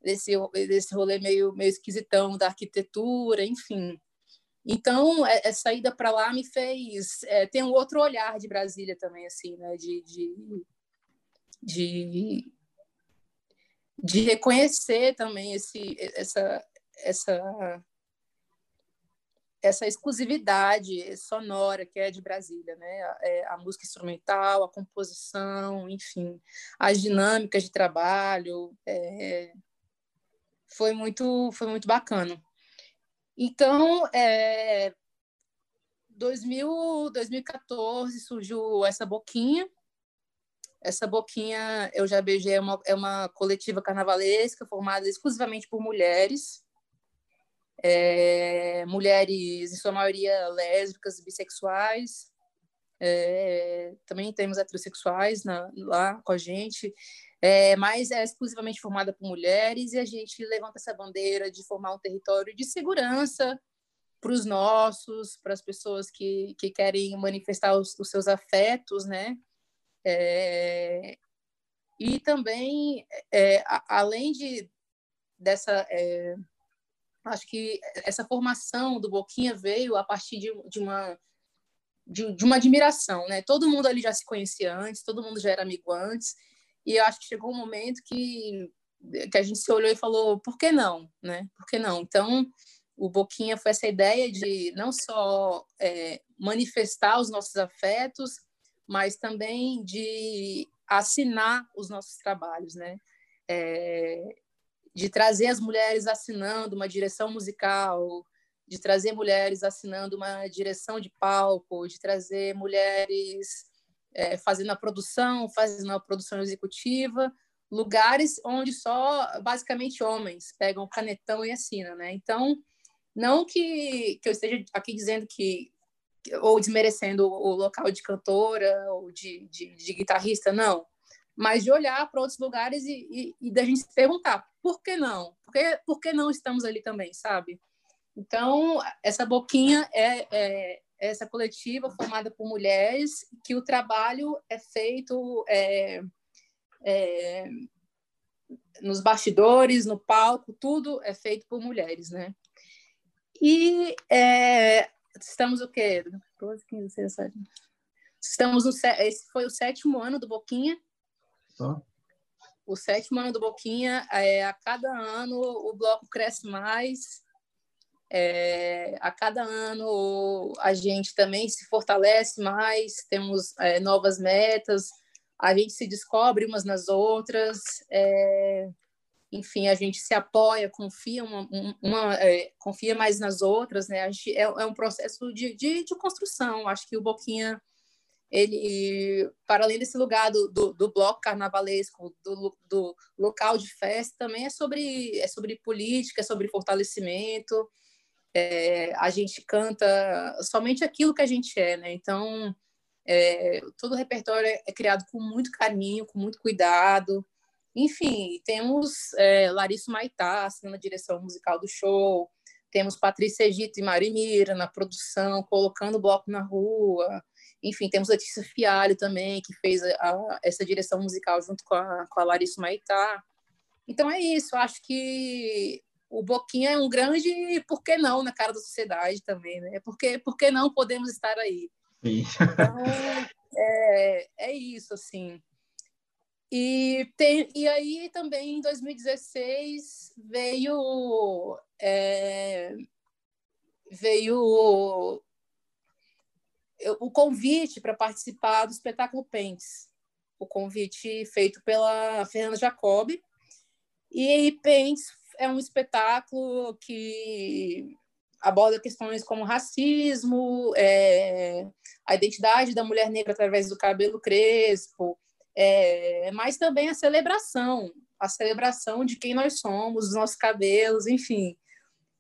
desse, desse rolê meio, meio esquisitão da arquitetura, enfim. Então, essa é, é ida para lá me fez é, ter um outro olhar de Brasília também, assim, né, de, de, de, de reconhecer também esse, essa, essa essa exclusividade sonora que é de Brasília, né? É, a música instrumental, a composição, enfim, as dinâmicas de trabalho, é, foi muito, foi muito bacana. Então, é, 2000, 2014 surgiu essa boquinha. Essa boquinha eu já beijei é uma, é uma coletiva carnavalesca formada exclusivamente por mulheres é, mulheres, em sua maioria lésbicas, bissexuais, é, também temos heterossexuais na, lá com a gente, é, mas é exclusivamente formada por mulheres e a gente levanta essa bandeira de formar um território de segurança para os nossos, para as pessoas que, que querem manifestar os, os seus afetos, né? É, e também, é, a, além de dessa, é, acho que essa formação do Boquinha veio a partir de, de uma de, de, uma admiração, né? Todo mundo ali já se conhecia antes, todo mundo já era amigo antes, e eu acho que chegou um momento que que a gente se olhou e falou, por que não, né? Por que não? Então, o Boquinha foi essa ideia de não só é, manifestar os nossos afetos, mas também de assinar os nossos trabalhos, né? É, de trazer as mulheres assinando uma direção musical, de trazer mulheres assinando uma direção de palco, de trazer mulheres é, fazendo a produção, fazendo a produção executiva, lugares onde só basicamente homens pegam canetão e assinam, né? Então, não que, que eu esteja aqui dizendo que ou desmerecendo o local de cantora ou de, de, de guitarrista, não. Mas de olhar para outros lugares e, e, e, da gente se perguntar por que não? Por que, por que não estamos ali também, sabe? Então, essa boquinha é, é, é essa coletiva formada por mulheres que o trabalho é feito é, é, nos bastidores, no palco, tudo é feito por mulheres, né? E é, estamos o quê? 12, 15, 16, 17. Estamos no esse foi o sétimo ano do Boquinha. Só. O sétimo ano do Boquinha, é, a cada ano o bloco cresce mais. É, a cada ano a gente também se fortalece mais, temos é, novas metas, a gente se descobre umas nas outras. É, enfim, a gente se apoia, confia uma, uma é, confia mais nas outras, né? A gente, é, é um processo de, de, de, construção. Acho que o Boquinha, ele, para além desse lugar do, do, do bloco carnavalesco, do, do, local de festa, também é sobre, é sobre política, é sobre fortalecimento. É, a gente canta somente aquilo que a gente é, né? Então, é, todo o repertório é, é criado com muito carinho, com muito cuidado. Enfim, temos é, Larissa Maitá na direção musical do show, temos Patrícia Egito e Marimira na produção, colocando o bloco na rua. Enfim, temos Letícia Fialho também, que fez a, a, essa direção musical junto com a, com a Larissa Maitá. Então é isso, acho que o Boquinha é um grande por que não na cara da sociedade também, né? Porque, por que não podemos estar aí? Sim. Então, é, é isso, assim. E, tem, e aí também em 2016 veio é, veio o convite para participar do espetáculo Pentes, o convite feito pela Fernanda Jacob. E Pentes é um espetáculo que aborda questões como racismo, é, a identidade da mulher negra através do cabelo crespo, é, mas também a celebração, a celebração de quem nós somos, dos nossos cabelos, enfim.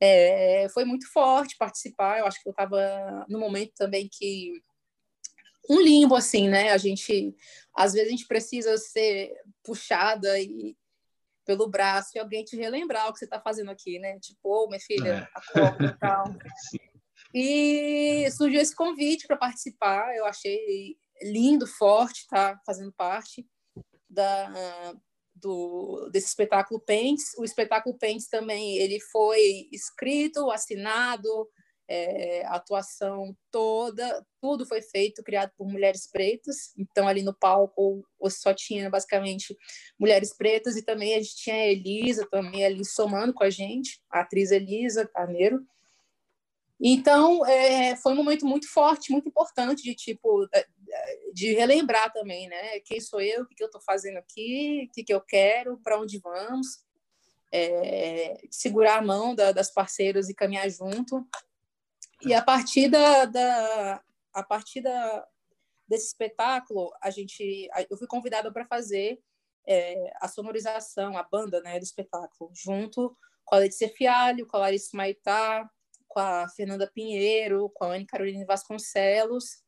É, foi muito forte participar, eu acho que eu estava no momento também que um limbo assim, né? A gente às vezes a gente precisa ser puxada e pelo braço e alguém te relembrar o que você está fazendo aqui, né? Tipo, ô, oh, minha filha, é. acorda e tal. (laughs) E surgiu esse convite para participar, eu achei lindo, forte, está fazendo parte da, do, desse espetáculo Pentes. O espetáculo Pentes também ele foi escrito, assinado, é, atuação toda, tudo foi feito, criado por mulheres pretas. Então, ali no palco, só tinha basicamente mulheres pretas, e também a gente tinha a Elisa também ali somando com a gente, a atriz Elisa Carneiro. Então, é, foi um momento muito forte, muito importante de tipo é, de relembrar também, né? Quem sou eu, o que, eu estou fazendo aqui, o que, que eu quero, para onde vamos, é, segurar a mão da, das parceiras e caminhar junto. E a partir da, da a partir da, desse espetáculo, a gente, eu fui convidada para fazer é, a sonorização, a banda, né, do espetáculo, junto com a Letícia Fialho, com a Larissa Maitá, com a Fernanda Pinheiro, com a Anne Caroline Vasconcelos.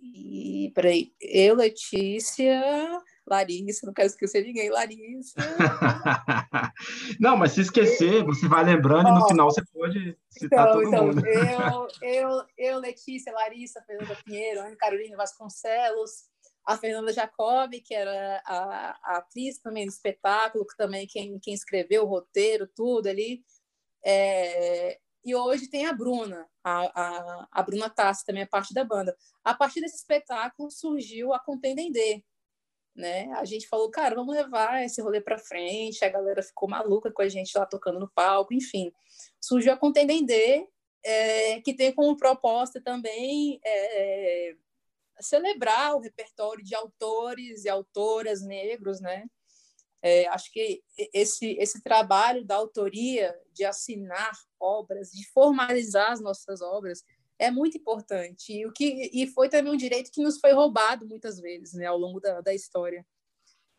e peraí, eu, Letícia, Larissa, não quero esquecer ninguém, Larissa. (laughs) não, mas se esquecer, você vai lembrando oh, e no final você pode citar então, todo então, mundo. Eu, eu, eu, Letícia, Larissa, Fernanda Pinheiro, Ana Carolina Vasconcelos, a Fernanda Jacobi, que era a, a, atriz também do espetáculo, que também quem, quem escreveu o roteiro, tudo ali. É, e hoje tem a Bruna, a, a, a Bruna Tassi também é parte da banda. A partir desse espetáculo surgiu a Contendendê, né? A gente falou, cara, vamos levar esse rolê para frente. A galera ficou maluca com a gente lá tocando no palco, enfim. Surgiu a Contendendê, é, que tem como proposta também é, celebrar o repertório de autores e autoras negros, né? É, acho que esse, esse trabalho da autoria, de assinar obras, de formalizar as nossas obras, é muito importante. E, o que, e foi também um direito que nos foi roubado muitas vezes né, ao longo da, da história.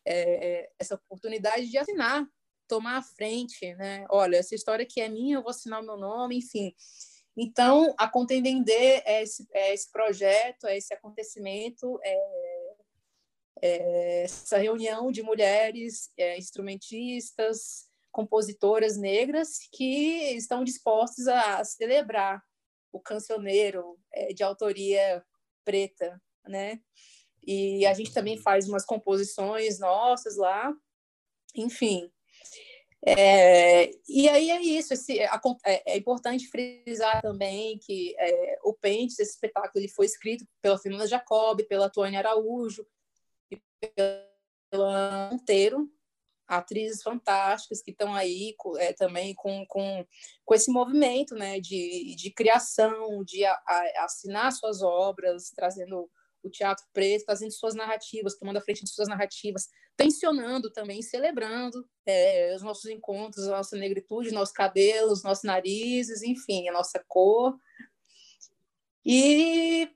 É, essa oportunidade de assinar, tomar a frente. Né? Olha, essa história que é minha, eu vou assinar o meu nome, enfim. Então, a Contendender é esse, é esse projeto, é esse acontecimento, é, é essa reunião de mulheres é, instrumentistas, compositoras negras que estão dispostas a celebrar o cancioneiro é, de autoria preta, né? E a gente também faz umas composições nossas lá, enfim. É, e aí é isso, esse, é, é, importante frisar também que é, o Pentes, esse espetáculo, ele foi escrito pela Fernanda Jacob, pela Tônia Araújo pela Monteiro, atrizes fantásticas que estão aí é, também com, com, com esse movimento né, de, de criação, de a, a, assinar suas obras, trazendo o teatro preto, trazendo suas narrativas, tomando a frente de suas narrativas, tensionando também, celebrando é, os nossos encontros, a nossa negritude, nossos cabelos, nossos narizes, enfim, a nossa cor. E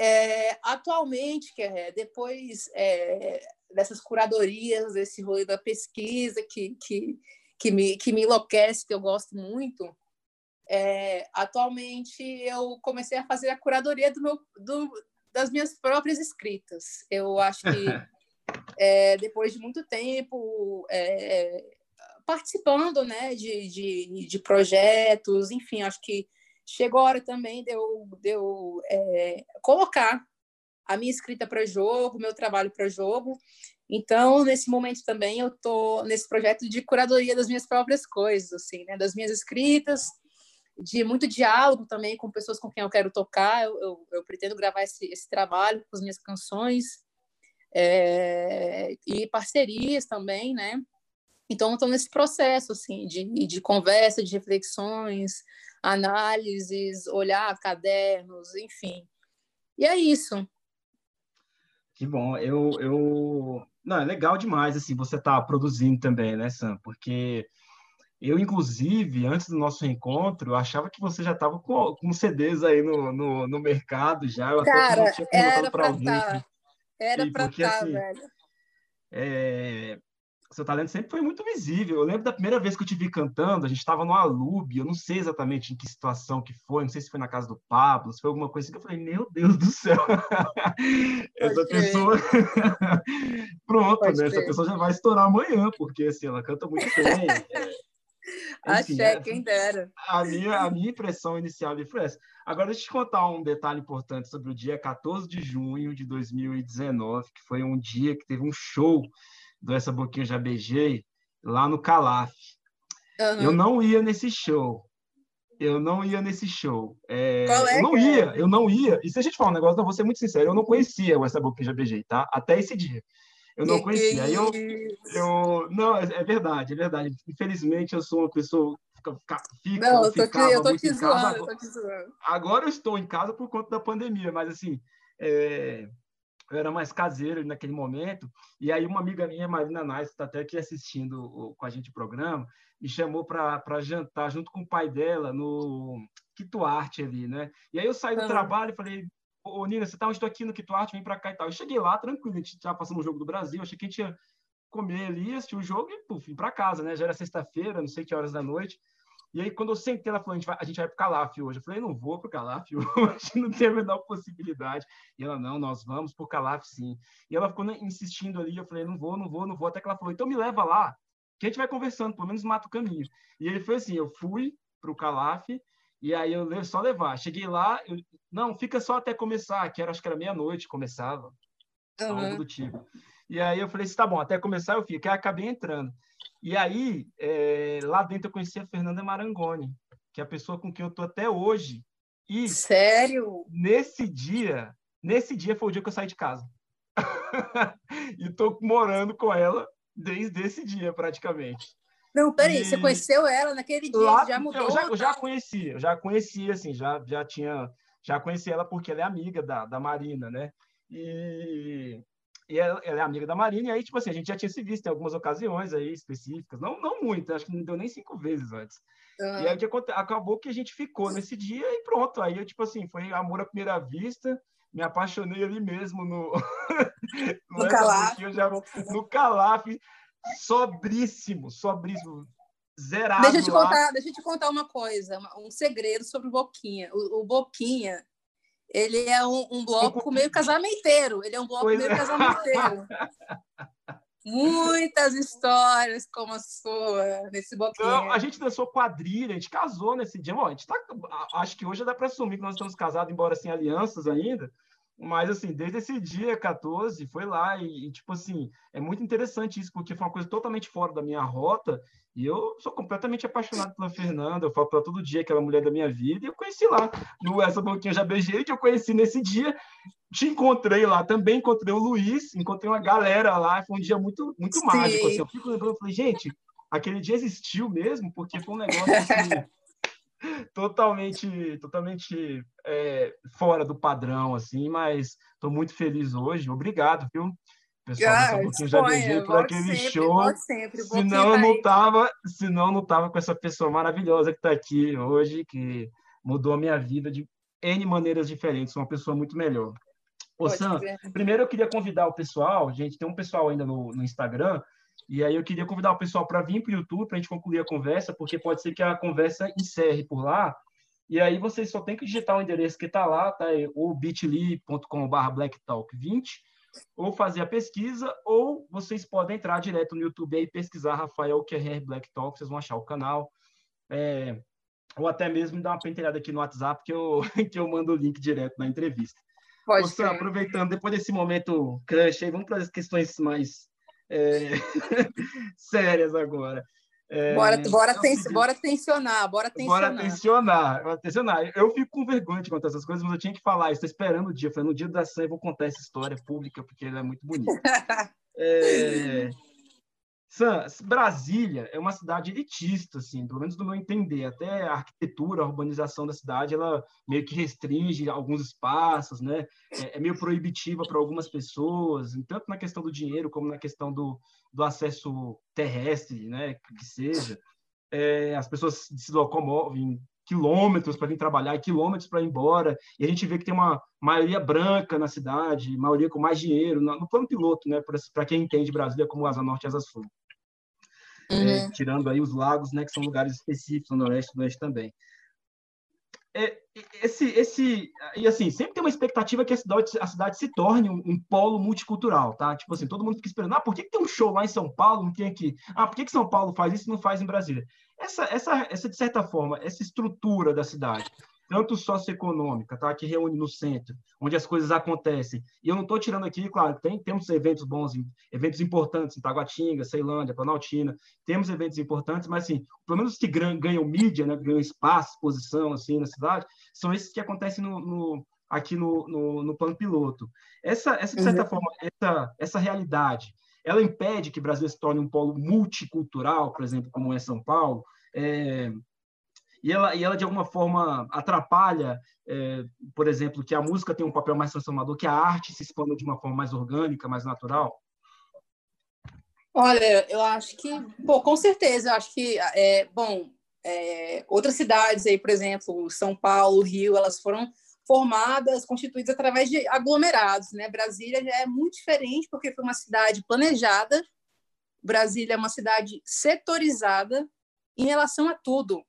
é, atualmente, que é, depois é, dessas curadorias, desse rolê da pesquisa que, que, que, me, que me enlouquece, que eu gosto muito, é, atualmente eu comecei a fazer a curadoria do meu, do, das minhas próprias escritas. Eu acho que (laughs) é, depois de muito tempo é, participando né, de, de, de, projetos, enfim, acho que chegou a hora também de eu, de eu é, colocar a minha escrita para jogo, meu trabalho para jogo. Então, nesse momento também, eu estou nesse projeto de curadoria das minhas próprias coisas, assim, né, das minhas escritas, de muito diálogo também com pessoas com quem eu quero tocar. Eu, eu, eu pretendo gravar esse, esse, trabalho com as minhas canções é, e parcerias também, né? Então, estou nesse processo assim de, de conversa, de reflexões, análises, olhar cadernos, enfim. E é isso. Que bom. Eu, eu... Não, é legal demais assim você tá produzindo também, né, Sam? Porque eu, inclusive, antes do nosso encontro, achava que você já estava com, com CDs aí no, no, no mercado já. Eu Cara, até tinha era para estar. Tá. Era para estar, tá, assim, velho. É, seu talento sempre foi muito visível. Eu lembro da primeira vez que eu te vi cantando, a gente estava no Alube, eu não sei exatamente em que situação que foi, não sei se foi na casa do Pablo, se foi alguma coisa assim, que eu falei, meu Deus do céu, (laughs) essa pessoa... (laughs) Pronto, né? Essa pessoa já vai estourar amanhã, porque assim, ela canta muito bem. É... (laughs) Enfim, Achei, quem dera. A minha, a minha impressão inicial foi essa. Agora, deixa eu te contar um detalhe importante sobre o dia 14 de junho de 2019, que foi um dia que teve um show do Essa Boquinha Já Beijei lá no Calaf. Uhum. Eu não ia nesse show. Eu não ia nesse show. É, é, eu não ia, eu não ia. E se a gente falar um negócio, eu vou ser muito sincero, eu não conhecia o Essa Boquinha Já Beijei, tá? Até esse dia. Eu não conhecia. Aí eu, eu. Não, é, é, verdade, é verdade. Infelizmente, eu sou uma pessoa. Fica, fica, não, eu tô, aqui, eu tô te zoando, eu tô te. Agora eu estou em casa por conta da pandemia, mas assim. É, eu era mais caseiro naquele momento, e aí uma amiga minha, Marina Nice, está até aqui assistindo o, com a gente o programa, me chamou para jantar junto com o pai dela no Quito Arte ali, né? E aí eu saí do trabalho e falei, ô Nina, você tá onde estou aqui no Quito Arte, vem para cá e tal. Eu cheguei lá, tranquilo, a gente já passando o jogo do Brasil, achei que a gente ia comer ali, assistir o jogo e, puf, ir para casa, né? Já era sexta-feira, não sei que horas da noite. E aí, quando eu sentei, ela falou: a gente vai, a gente vai pro Calaf hoje. Eu falei: não vou pro Calaf (laughs) hoje, não tem a menor possibilidade. E ela: não, nós vamos pro Calaf sim. E ela ficou insistindo ali. Eu falei: não vou, não vou, não vou. Até que ela falou: então me leva lá, que a gente vai conversando, pelo menos mata o caminho. E ele foi assim: eu fui pro Calaf. E aí eu só levar. Cheguei lá, eu, não, fica só até começar, que era, acho que era meia-noite, começava, uhum. algo do tipo. E aí eu falei assim, tá bom, até começar eu fico. Aí acabei entrando. E aí, é, lá dentro eu conheci a Fernanda Marangoni, que é a pessoa com quem eu tô até hoje. E Sério? Nesse dia, nesse dia foi o dia que eu saí de casa. (laughs) e tô morando com ela desde esse dia, praticamente. Não, peraí, e... você conheceu ela naquele dia, lá, já mudou? Eu já, eu já conhecia, eu já conhecia, assim, já, já tinha, já conheci ela porque ela é amiga da, da Marina, né? E, e ela, ela, é amiga da Marina, e aí, tipo assim, a gente já tinha se visto em algumas ocasiões aí específicas, não, não muito, acho que não deu nem cinco vezes antes. Uhum. E aí, que acabou que a gente ficou nesse dia e pronto, aí, eu, tipo assim, foi amor à primeira vista, me apaixonei ali mesmo no... (laughs) no Calaf. Já, no Calaf, sobríssimo, sobríssimo, zerado deixa eu te contar, Deixa eu te contar uma coisa, um segredo sobre o Boquinha. O, o Boquinha ele é um, um bloco meio casamenteiro. Ele é um bloco pois meio é. casamenteiro. Muitas histórias como a sua nesse bloquinho. Não, a gente dançou quadrilha, a gente casou nesse dia. Bom, a gente tá, acho que hoje dá para assumir que nós estamos casados, embora sem alianças ainda. Mas, assim, desde esse dia 14, foi lá e, e, tipo assim, é muito interessante isso, porque foi uma coisa totalmente fora da minha rota e eu sou completamente apaixonado pela Fernanda, eu falo para todo dia que ela é a mulher da minha vida, e eu conheci lá, no Essa Boquinha Já Beijei, que eu conheci nesse dia, te encontrei lá, também encontrei o Luiz, encontrei uma galera lá, foi um dia muito, muito mágico, assim, eu fico lembrando, falei, gente, aquele dia existiu mesmo, porque foi um negócio assim, totalmente, totalmente é, fora do padrão, assim, mas estou muito feliz hoje, obrigado, viu? Pessoal ah, um pouquinho já beijei por aquele sempre, show. Sempre, senão não tava, senão não tava com essa pessoa maravilhosa que está aqui hoje, que mudou a minha vida de N maneiras diferentes, uma pessoa muito melhor. Ô, Sam, primeiro eu queria convidar o pessoal, gente, tem um pessoal ainda no, no Instagram, e aí eu queria convidar o pessoal para vir para o YouTube para a gente concluir a conversa, porque pode ser que a conversa encerre por lá. E aí vocês só tem que digitar o endereço que está lá, tá? É o bit.ly.com.br blacktalk20 ou fazer a pesquisa, ou vocês podem entrar direto no YouTube e pesquisar Rafael QR Black Talk, vocês vão achar o canal. É, ou até mesmo dar uma penteada aqui no WhatsApp, que eu, (laughs) que eu mando o link direto na entrevista. Pode Sam, aproveitando, depois desse momento crush aí, vamos para as questões mais é, (laughs) sérias agora. É, bora, bora, ten, bora tensionar, bora tensionar. Bora tensionar, bora tensionar. Eu fico com vergonha de contar essas coisas, mas eu tinha que falar. Estou esperando o dia. Falei, no dia da Sam eu vou contar essa história pública, porque ela é muito bonita. (laughs) é... Sam, Brasília é uma cidade elitista, assim, pelo menos do meu entender. Até a arquitetura, a urbanização da cidade, ela meio que restringe alguns espaços, né? É, é meio proibitiva para algumas pessoas, tanto na questão do dinheiro como na questão do, do acesso terrestre, né? Que seja. É, as pessoas se locomovem quilômetros para vir trabalhar e quilômetros para ir embora. E a gente vê que tem uma maioria branca na cidade, maioria com mais dinheiro, no, no plano piloto, né? Para quem entende Brasília como Asa Norte e Asa Sul. É, uhum. É, tirando aí os lagos, né? Que são lugares específicos no Noroeste e no Oeste também. É, esse, esse, e assim, sempre tem uma expectativa que a cidade, a cidade se torne um, um, polo multicultural, tá? Tipo assim, todo mundo fica esperando, ah, por que, que tem um show lá em São Paulo, não tem aqui? Ah, por que, que São Paulo faz isso e não faz em Brasília? Essa, essa, essa, de certa forma, essa estrutura da cidade, tanto socioeconômica, tá? que reúne no centro, onde as coisas acontecem. E eu não estou tirando aqui, claro, tem, temos eventos bons, eventos importantes em Taguatinga, Ceilândia, Planaltina, temos eventos importantes, mas assim, pelo menos que ganham mídia, né, ganham espaço, exposição assim, na cidade, são esses que acontecem no, no aqui no, no, no, plano piloto. Essa, essa de certa uhum. forma, essa, essa realidade, ela impede que o Brasil se torne um polo multicultural, por exemplo, como é São Paulo, é, e, ela, e ela, de alguma forma, atrapalha, é, por exemplo, que a música tem um papel mais transformador, que a arte se expanda de uma forma mais orgânica, mais natural? Olha, eu acho que, pô, com certeza, eu acho que, é, bom, é, outras cidades aí, por exemplo, São Paulo, Rio, elas foram formadas, constituídas através de aglomerados, né? Brasília já é muito diferente porque foi uma cidade planejada. Brasília é uma cidade setorizada em relação a tudo.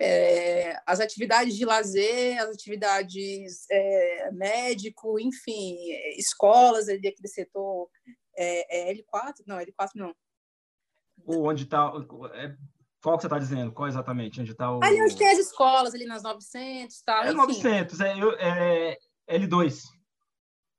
É, as atividades de lazer, as atividades é, médico, enfim, escolas ali daquele setor é, é L4? Não, L4 não. onde está... É, qual que você está dizendo? Qual exatamente? Onde está o... Ali onde tem as escolas, ali nas 900 tal, É enfim. 900, é, é L2.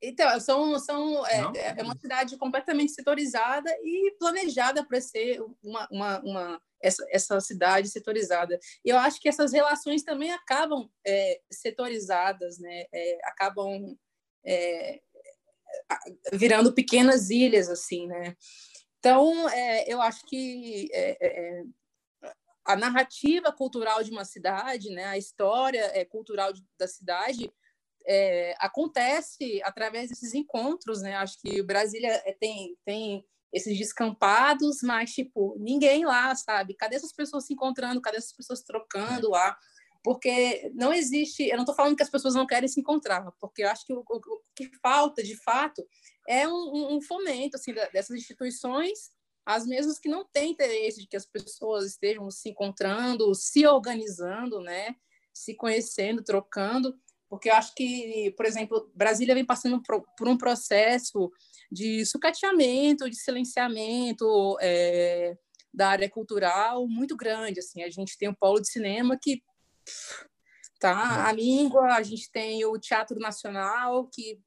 Então, são, são, é, é, uma cidade completamente setorizada e planejada para ser uma, uma, uma, essa, essa cidade setorizada. E eu acho que essas relações também acabam é, setorizadas, né? É, acabam é, virando pequenas ilhas, assim, né? Então, é, eu acho que é, a narrativa cultural de uma cidade, né? A história cultural da cidade é, acontece através desses encontros, né? Acho que Brasília é, tem, tem esses descampados, mas, tipo, ninguém lá, sabe? Cadê essas pessoas se encontrando? Cadê essas pessoas trocando lá? Porque não existe... Eu não estou falando que as pessoas não querem se encontrar, porque eu acho que o, o, o que falta, de fato, é um, um fomento, assim, dessas instituições as mesmas que não têm interesse de que as pessoas estejam se encontrando, se organizando, né? Se conhecendo, trocando, porque eu acho que, por exemplo, Brasília vem passando por um processo de sucateamento, de silenciamento é, da área cultural muito grande. Assim, a gente tem o polo de cinema que tá a língua, a gente tem o Teatro Nacional que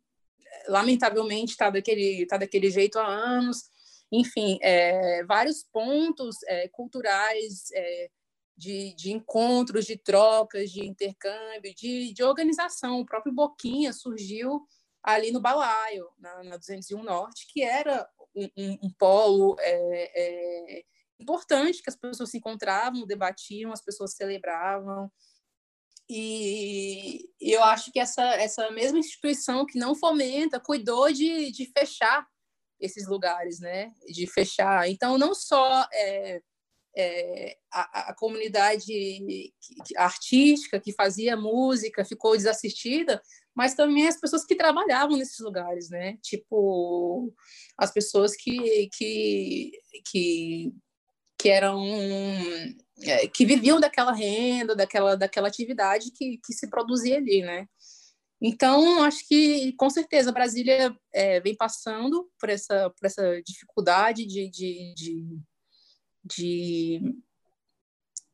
lamentavelmente está daquele tá daquele jeito há anos. Enfim, é, vários pontos é, culturais é, de, de encontros, de trocas, de intercâmbio, de, de organização. O próprio Boquinha surgiu ali no Balaio, na, na 201 Norte, que era um, um, um polo é, é, importante, que as pessoas se encontravam, debatiam, as pessoas celebravam. E, eu acho que essa, essa mesma instituição que não fomenta, cuidou de, de fechar esses lugares, né? De fechar. Então, não só é, é, a, a, comunidade artística que fazia música ficou desassistida, mas também as pessoas que trabalhavam nesses lugares, né? Tipo, as pessoas que, que, que, que eram é, que viviam daquela renda, daquela, daquela atividade que, que se produzia ali, né? Então, acho que, com certeza, Brasília é, vem passando por essa, por essa dificuldade de, de, de de,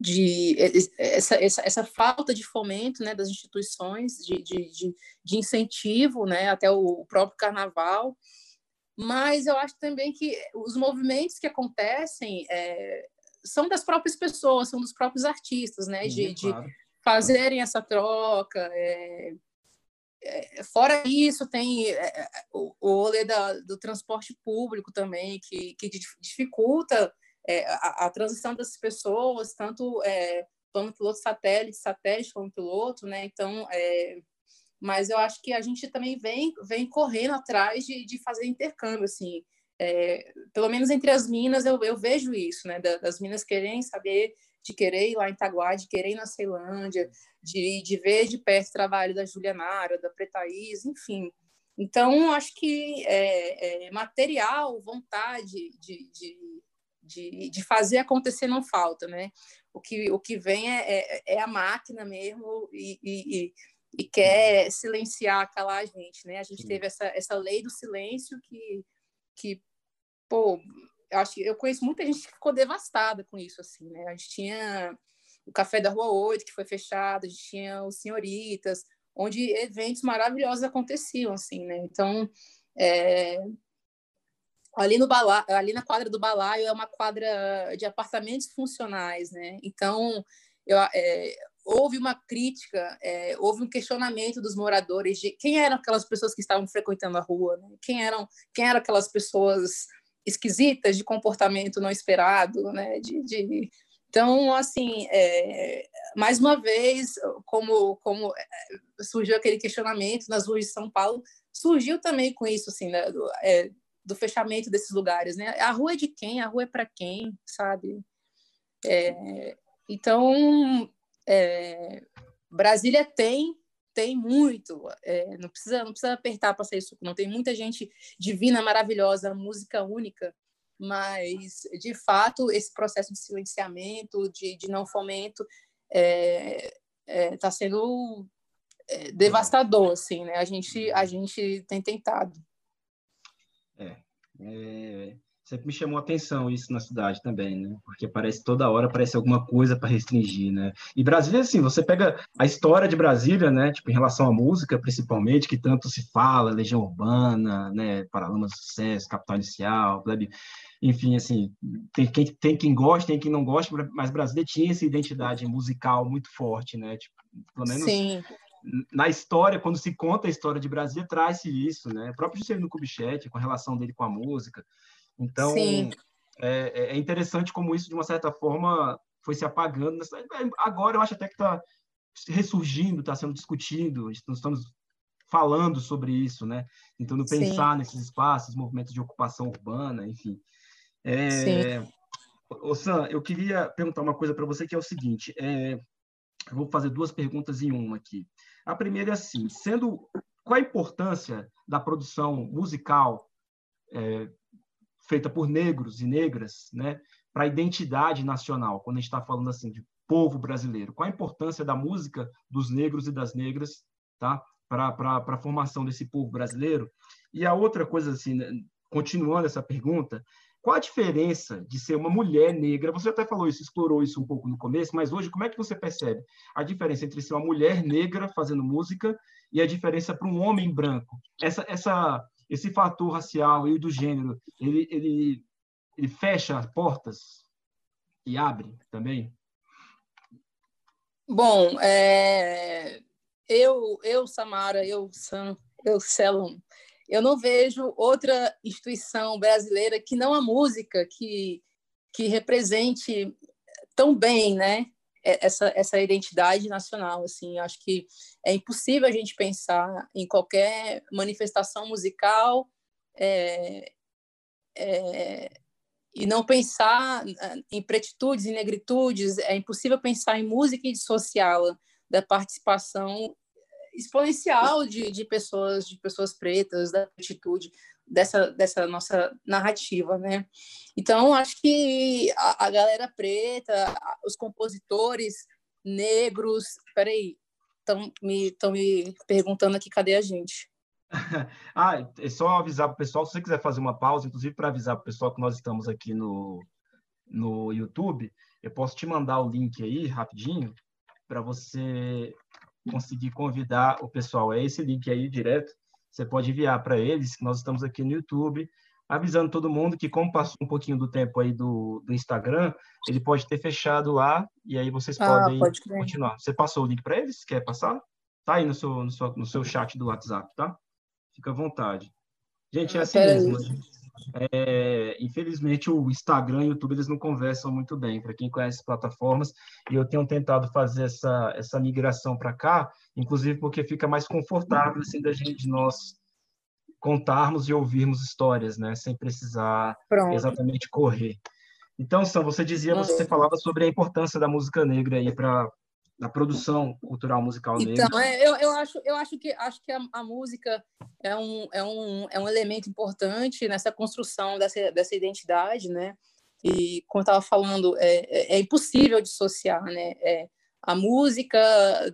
de essa, essa, essa falta de fomento né, das instituições, de, de, de, incentivo, né, até o próprio carnaval. Mas eu acho também que os movimentos que acontecem é, são das próprias pessoas, são dos próprios artistas, né, de, claro. de fazerem essa troca. É, é, fora isso, tem é, é, o, o rolê da, do transporte público também, que, que dificulta é, a, a, transição das pessoas, tanto é, plano piloto satélite, satélite como piloto, né? Então, é, mas eu acho que a gente também vem, vem correndo atrás de, de fazer intercâmbio, assim. É, pelo menos entre as minas eu, eu vejo isso, né? das minas querem saber, de querer ir lá em Itaguá, de querer ir na Ceilândia, de, de ver de perto o trabalho da Julianara, da Pretaís, enfim. Então, acho que é, é, material, vontade de, de, de, de fazer acontecer não falta, né? O que, o que vem é, é, é a máquina mesmo e, e, e, quer silenciar, calar a gente, né? A gente teve essa, essa lei do silêncio que, que pô, eu acho eu conheço muita gente que ficou devastada com isso, assim, né? A gente tinha o Café da Rua 8, que foi fechado, a gente tinha os Senhoritas, onde eventos maravilhosos aconteciam, assim, né? Então, é, ali no bala, ali na quadra do balaio é uma quadra de apartamentos funcionais, né? Então eu, é, houve uma crítica, é, houve um questionamento dos moradores de quem eram aquelas pessoas que estavam frequentando a rua, né? quem eram quem eram aquelas pessoas esquisitas de comportamento não esperado, né? De, de... então assim, é, mais uma vez, como como é, surgiu aquele questionamento nas ruas de São Paulo, surgiu também com isso assim, né? É, do fechamento desses lugares, né? A rua é de quem? A rua é para quem, sabe? É, então, é, Brasília tem tem muito, é, não precisa não precisa apertar para sair suco, não tem muita gente divina, maravilhosa, música única, mas de fato esse processo de silenciamento, de, de não fomento, é, é, tá sendo é, devastador, assim, né? A gente, a gente tem tentado. É, é, sempre me chamou a atenção isso na cidade também, né? Porque parece toda hora parece alguma coisa para restringir, né? E Brasília, assim, você pega a história de Brasília, né? Tipo, em relação à música, principalmente, que tanto se fala, Legião Urbana, né? Paralamas do Sucesso, Capital Inicial, Plebe, enfim, assim, tem quem, tem quem gosta, tem quem não gosta, mas Brasília tinha essa identidade musical muito forte, né? Tipo, pelo menos Sim. Na história, quando se conta a história de Brasília, traz-se isso, né? O próprio Juscelino Kubitschek, com a relação dele com a música, então, é, é, interessante como isso, de uma certa forma, foi se apagando. Agora eu acho até que está ressurgindo, está sendo discutido, nós estamos falando sobre isso, né? Tentando pensar Sim. nesses espaços, movimentos de ocupação urbana, enfim. É... Ô, Sam, eu queria perguntar uma coisa para você que é o seguinte: é... vou fazer duas perguntas em uma aqui. A primeira é assim: sendo qual a importância da produção musical é, feita por negros e negras, né, para a identidade nacional, quando a gente está falando assim de povo brasileiro. Qual a importância da música dos negros e das negras, tá, para a formação desse povo brasileiro? E a outra coisa assim, continuando essa pergunta, qual a diferença de ser uma mulher negra? Você até falou isso, explorou isso um pouco no começo, mas hoje como é que você percebe a diferença entre ser uma mulher negra fazendo música e a diferença para um homem branco? Essa, essa esse fator racial e do gênero, ele, ele, ele fecha portas e abre também? Bom, é, eu, eu, Samara, eu, Sam, eu, Celon, eu não vejo outra instituição brasileira que não a música que, que represente tão bem, né? essa, essa identidade nacional. Assim, acho que é impossível a gente pensar em qualquer manifestação musical é, é, e não pensar em pretitudes e negritudes. É impossível pensar em música e dissociá-la da participação exponencial de, de pessoas de pessoas pretas da atitude dessa, dessa nossa narrativa, né? Então, acho que a, a galera preta, os compositores negros... Peraí, estão me, me perguntando aqui cadê a gente. (laughs) ah, é só avisar para o pessoal, se você quiser fazer uma pausa, inclusive para avisar para o pessoal que nós estamos aqui no, no YouTube, eu posso te mandar o link aí, rapidinho, para você conseguir convidar o pessoal. É esse link aí direto você pode enviar para eles, que nós estamos aqui no YouTube, avisando todo mundo que, como passou um pouquinho do tempo aí do, do Instagram, ele pode ter fechado lá, e aí vocês ah, podem pode continuar. Você passou o link para eles? Quer passar? Tá aí no seu, no, seu, no seu chat do WhatsApp, tá? Fica à vontade. Gente, é assim mesmo. Aí. É, infelizmente, o Instagram e o YouTube eles não conversam muito bem, para quem conhece as plataformas, e eu tenho tentado fazer essa, essa migração para cá, inclusive porque fica mais confortável assim, da gente, de nós contarmos e ouvirmos histórias, né, sem precisar Pronto. exatamente correr. Então, Sam, você dizia, você falava sobre a importância da música negra aí para da produção cultural musical negra. Então, é, eu, eu, acho, eu acho que, acho que a, a, música é um, é, um, é um elemento importante nessa construção dessa, dessa identidade, né? E, como eu estava falando, é, é, é, impossível dissociar né? É, a música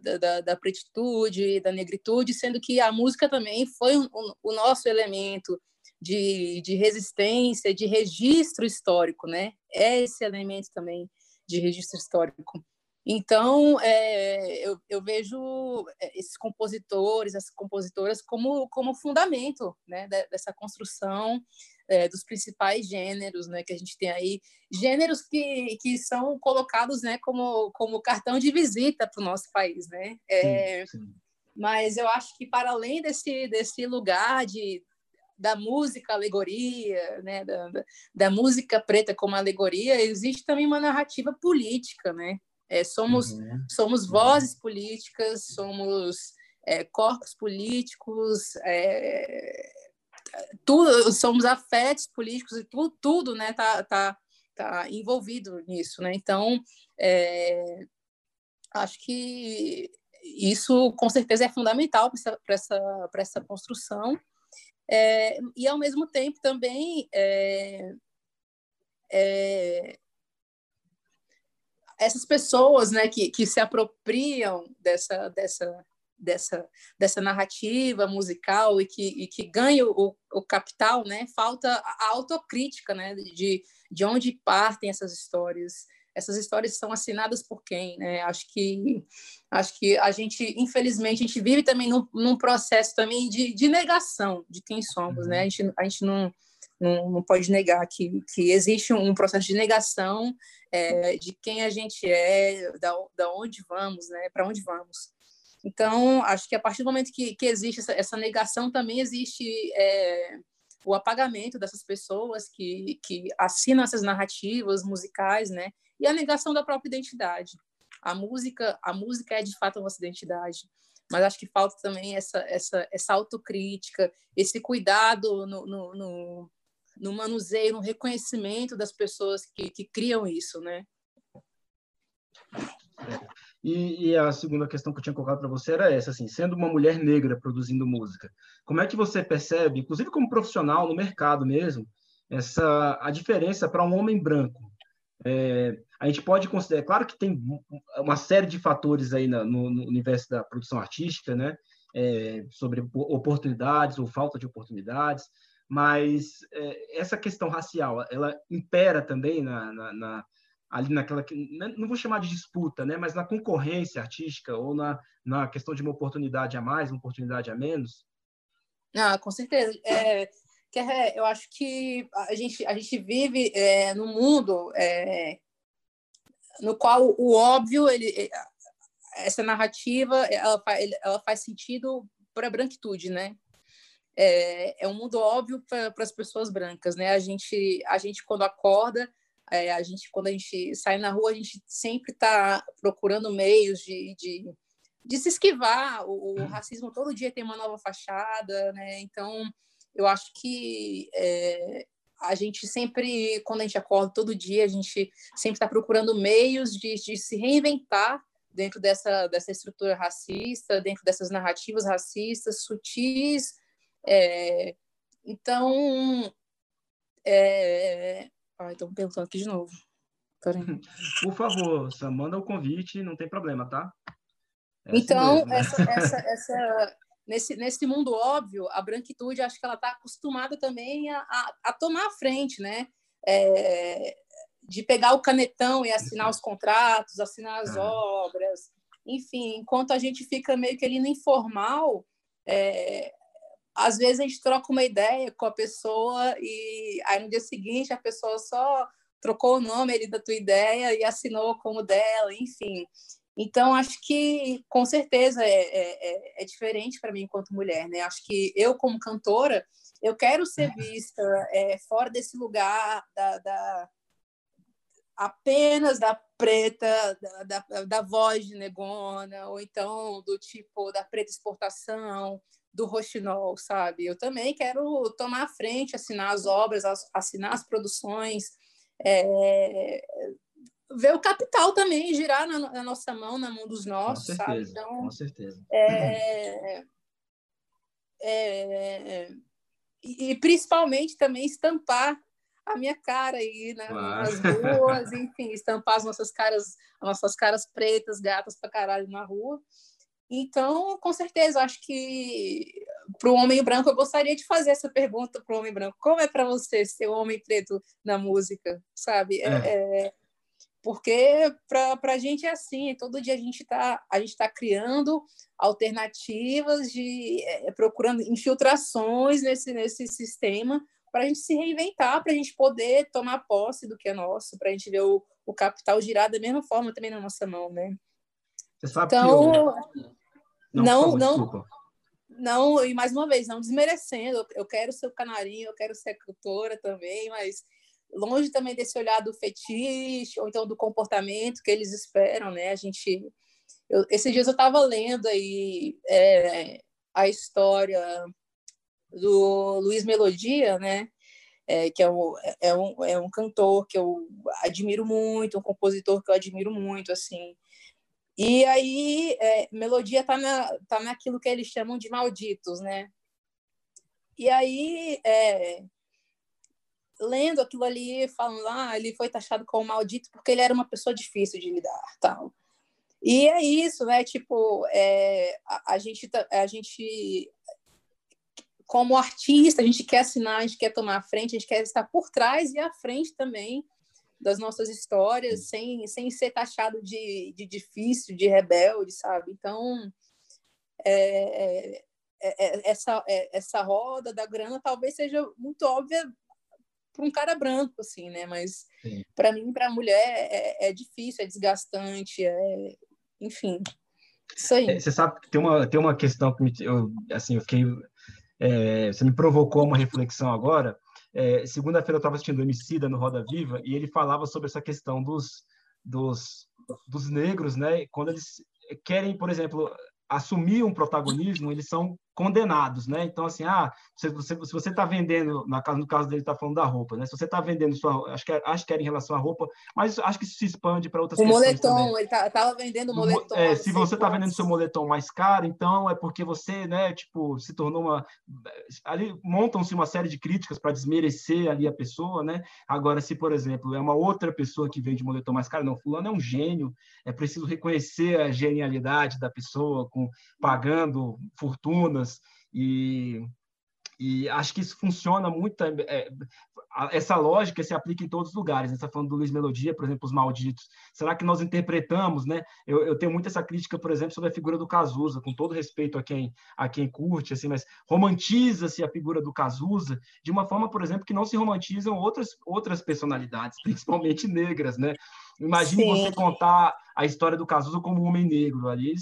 da, da, da pretitude, da negritude, sendo que a música também foi um, um, o nosso elemento de, de resistência, de registro histórico, né? É esse elemento também de registro histórico. Então, é, eu, eu, vejo é, esses compositores, essas compositoras, como, como fundamento né, dessa construção é, dos principais gêneros né, que a gente tem aí. Gêneros que, que são colocados né, como, como cartão de visita para o nosso país. Né? É, sim, sim. Mas eu acho que, para além desse, desse lugar de, da música alegoria, né, da, da música preta como alegoria, existe também uma narrativa política, né? É, somos, uhum. somos vozes políticas, somos é, corpos políticos, é, tudo, somos afetos políticos e tudo, tudo né, tá, tá, tá envolvido nisso. Né? Então, é, acho que isso com certeza é fundamental para essa, essa, essa construção. É, e, ao mesmo tempo, também é, é, essas pessoas né, que, que se apropriam dessa, dessa, dessa, dessa narrativa musical e que, e que ganham o, o capital, né, falta a autocrítica né, de, de onde partem essas histórias. Essas histórias são assinadas por quem? Né? Acho que acho que a gente, infelizmente, a gente vive também num, num processo também de, de negação de quem somos. Né? A gente, a gente não, não, não pode negar que, que existe um processo de negação é, de quem a gente é, da, da onde vamos, né? para onde vamos. Então, acho que a partir do momento que, que existe essa, essa negação, também existe é, o apagamento dessas pessoas que, que assinam essas narrativas musicais, né? E a negação da própria identidade. A música, a música é de fato a nossa identidade, mas acho que falta também essa, essa, essa autocrítica, esse cuidado no, no, no, no manuseio, no reconhecimento das pessoas que, que criam isso, né? E, e, a segunda questão que eu tinha colocado para você era essa, assim, sendo uma mulher negra produzindo música, como é que você percebe, inclusive como profissional no mercado mesmo, essa a diferença para um homem branco? É, a gente pode considerar, é claro que tem uma série de fatores aí no, no universo da produção artística, né, é, sobre oportunidades ou falta de oportunidades, mas é, essa questão racial, ela impera também na, na, na ali naquela não vou chamar de disputa, né, mas na concorrência artística ou na, na questão de uma oportunidade a mais, uma oportunidade a menos? Ah, com certeza. É, eu acho que a gente a gente vive é, num mundo é, no qual o óbvio ele é, essa narrativa ela, ela faz sentido para a branquitude, né? É, é um mundo óbvio para as pessoas brancas, né? A gente a gente quando acorda é, a gente, quando a gente sai na rua, a gente sempre está procurando meios de, de, de, se esquivar. O, o, uhum. racismo todo dia tem uma nova fachada, né? Então, eu acho que é, a gente sempre, quando a gente acorda todo dia, a gente sempre está procurando meios de, de se reinventar dentro dessa, dessa estrutura racista, dentro dessas narrativas racistas sutis. É, então, é, Ai, estão perguntando aqui de novo. (laughs) Por favor, manda o convite, não tem problema, tá? É assim então, assim essa, essa, (laughs) essa, nesse, nesse mundo óbvio, a branquitude, acho que ela está acostumada também a, a, a, tomar a frente, né? É, de pegar o canetão e assinar os contratos, assinar as obras, enfim, enquanto a gente fica meio que ali no informal, é, às vezes a gente troca uma ideia com a pessoa e aí no dia seguinte a pessoa só trocou o nome ali da tua ideia e assinou como dela, enfim. Então, acho que com certeza é, é, é, é diferente para mim enquanto mulher, né? Acho que eu, como cantora, eu quero ser vista é, fora desse lugar da, da, apenas da preta, da, da, da voz de negona, ou então do tipo da preta exportação, do roxinol, sabe? Eu também quero tomar a frente, assinar as obras, assinar as produções, é, ver o capital também girar na, na, nossa mão, na mão dos nossos, com certeza, sabe? Então, com certeza. É, é, e, e, principalmente também estampar a minha cara aí né, claro. nas ruas, enfim, estampar as nossas caras, as nossas caras pretas, gatas pra caralho na rua. Então, com certeza, acho que para o homem branco, eu gostaria de fazer essa pergunta para o homem branco: como é para você ser um homem preto na música, sabe? É. É, porque para a gente é assim, todo dia a gente está tá criando alternativas, de é, procurando infiltrações nesse, nesse sistema para a gente se reinventar, para a gente poder tomar posse do que é nosso, para a gente ver o, o capital girar da mesma forma também na nossa mão, né? Você sabe então, que eu... não, não, não, não, e mais uma vez, não desmerecendo, eu quero ser o canarinho, eu quero ser cantora também, mas longe também desse olhar do fetiche ou então do comportamento que eles esperam, né? A gente, eu, esses dias eu estava lendo aí é, a história do Luiz Melodia, né? É, que é um, é, um, é um cantor que eu admiro muito, um compositor que eu admiro muito, assim. E aí, é, melodia está na, tá naquilo que eles chamam de malditos, né? E aí, é, lendo aquilo ali, falando, ah, ele foi taxado como maldito porque ele era uma pessoa difícil de lidar, tal. E é isso, né? Tipo, é, a, a, gente, tá, a gente, como artista, a gente quer assinar, a gente quer tomar a frente, a gente quer estar por trás e à frente também das nossas histórias, sem, sem ser taxado de, de difícil, de rebelde, sabe? Então, é, é, é essa, é, essa roda da grana talvez seja muito óbvia para um cara branco, assim, né? Mas para mim, para a mulher, é, é, difícil, é desgastante, é, enfim, isso aí. É, você sabe que tem uma, tem uma questão que me, eu, assim, eu fiquei. É, você me provocou uma reflexão agora. É, Segunda-feira eu estava assistindo Emicida no Roda Viva e ele falava sobre essa questão dos, dos, dos negros, né? Quando eles querem, por exemplo, assumir um protagonismo, eles são condenados, né? Então, assim, ah, se você se você está vendendo, no caso dele está falando da roupa, né? Se você está vendendo sua, acho que acho que era em relação à roupa, mas acho que isso se expande para outras o questões moletom, também. ele estava tá, vendendo moletom. É, se você está vendendo seu moletom mais caro, então é porque você, né, tipo, se tornou uma ali montam-se uma série de críticas para desmerecer ali a pessoa, né? Agora, se por exemplo é uma outra pessoa que vende moletom mais caro, não, fulano é um gênio, é preciso reconhecer a genialidade da pessoa com pagando fortunas e, e acho que isso funciona muito. É, essa lógica se aplica em todos os lugares. Né? Você está falando do Luiz Melodia, por exemplo, Os Malditos. Será que nós interpretamos, né? Eu, eu tenho muito essa crítica, por exemplo, sobre a figura do Cazuza, com todo respeito a quem, a quem curte, assim, mas romantiza-se a figura do Cazuza de uma forma, por exemplo, que não se romantizam outras, outras personalidades, (laughs) principalmente negras, né? Imagine Sim. você contar a história do Cazuza como um homem negro. Ali,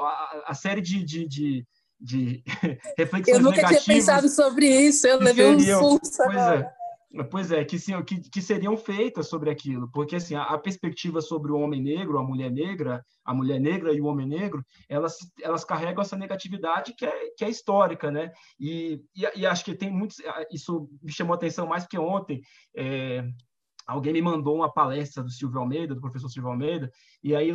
a, a série de, de, de de (laughs) reflexões Eu nunca negativas tinha pensado sobre isso, eu levei seriam, um susto pois agora. É, pois é, que, que, que, seriam feitas sobre aquilo, porque assim, a, a, perspectiva sobre o homem negro, a mulher negra, a mulher negra e o homem negro, elas, elas carregam essa negatividade que é, que é histórica, né? E, e, e acho que tem muitos, isso me chamou a atenção mais que ontem, é, alguém me mandou uma palestra do Silvio Almeida, do professor Silvio Almeida, e aí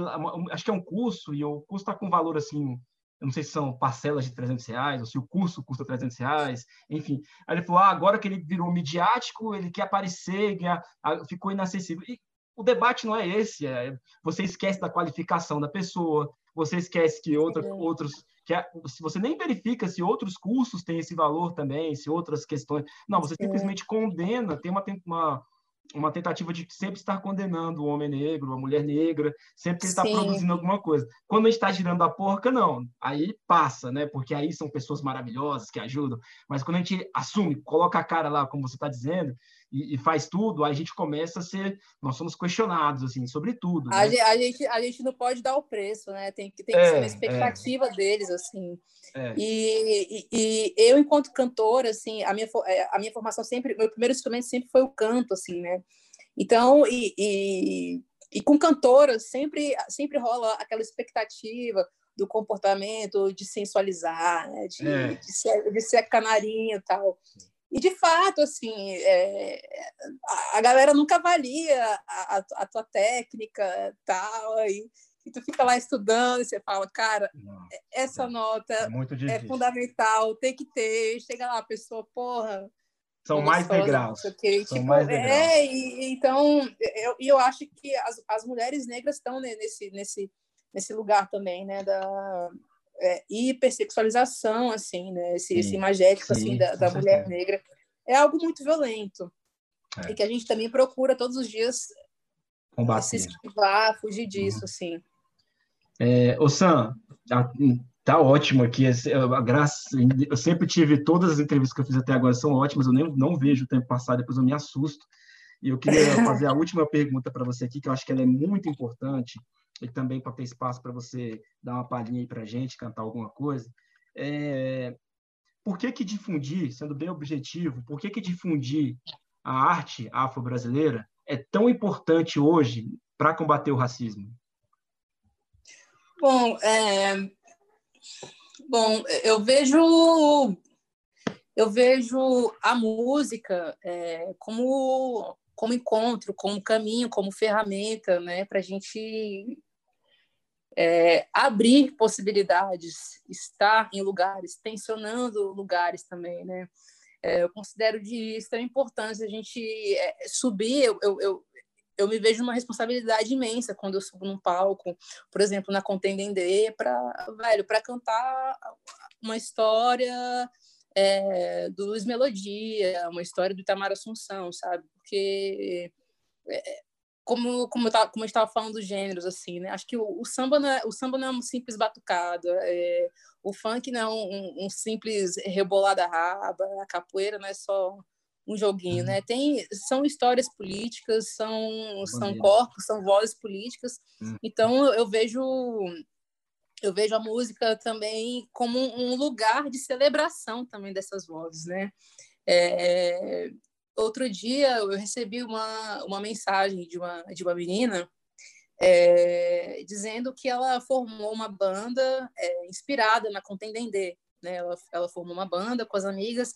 acho que é um curso, e o curso está com valor assim eu não sei se são parcelas de 300 reais, ou se o curso custa 300 reais, enfim. Aí ele falou, ah, agora que ele virou midiático, ele quer aparecer, quer, ficou inacessível. E o debate não é esse, é, você esquece da qualificação da pessoa, você esquece que outra, outros que se você nem verifica se outros cursos têm esse valor também, se outras questões. Não, você simplesmente condena, tem uma, uma, uma tentativa de sempre estar condenando o homem negro, a mulher negra, sempre que ele está produzindo alguma coisa. Quando a gente está girando a porca, não. Aí passa, né? Porque aí são pessoas maravilhosas que ajudam. Mas quando a gente assume, coloca a cara lá, como você está dizendo, e, e, faz tudo, a gente começa a ser, nós somos questionados assim sobre tudo. Né? A, gente, a gente não pode dar o preço, né? Tem que tem que é, ser uma expectativa é. deles assim. É. E, e, e, eu enquanto cantora, assim, a minha é, a minha formação sempre, meu primeiro instrumento sempre foi o canto, assim, né? Então e, e, e com cantora sempre sempre rola aquela expectativa do comportamento, de sensualizar, né? de, é. de, ser, de ser canarinho e tal. E, de fato, assim, é, a, a, galera nunca avalia a, a, a tua técnica tal, e, e tu fica lá estudando e você fala, cara, Não, essa é, nota é, é, fundamental, tem que ter. Chega lá, a pessoa, porra. São mais degraus. São tipo, mais degraus. É, e, então, eu, eu acho que as, as mulheres negras estão nesse, nesse, nesse lugar também, né, da, é, hipersexualização, assim, né? Esse, esse imagético, assim, sim, assim, da, da mulher negra. É algo muito violento. É. E que a gente também procura todos os dias Combater. se esquivar, fugir disso, uhum. assim. É, ô Sam, tá ótimo aqui. A graça, eu sempre tive todas as entrevistas que eu fiz até agora são ótimas. Eu nem não vejo o tempo passar, depois eu me assusto. E eu queria (laughs) fazer a última pergunta para você aqui, que eu acho que ela é muito importante e também para ter espaço para você dar uma palhinha aí para a gente, cantar alguma coisa. É, por que que difundir, sendo bem objetivo, por que que difundir a arte afro-brasileira é tão importante hoje para combater o racismo? Bom, é... bom, eu vejo eu vejo a música é, como como encontro, como caminho, como ferramenta, né, para a gente é, abrir possibilidades, estar em lugares, tensionando lugares também, né? É, eu considero de extrema importância a gente é, subir. Eu, eu, eu, eu, me vejo numa responsabilidade imensa quando eu subo num palco, por exemplo, na Contendendê, para velho, para cantar uma história é, do Luiz Melodia, uma história do Itamar Assunção, sabe? Porque é, como como eu tava, como estava falando dos gêneros assim, né? Acho que o, o, samba não é, o samba não é um simples batucado, é, o funk não é um, um, simples rebolada raba, a capoeira não é só um joguinho, né? Uhum. Tem são histórias políticas, são são corpos, são vozes políticas. Uhum. Então eu vejo eu vejo a música também como um lugar de celebração também dessas vozes, né? É, outro dia eu recebi uma, uma mensagem de uma, de uma menina é, dizendo que ela formou uma banda é, inspirada na Contendendê, né? Ela, ela formou uma banda com as amigas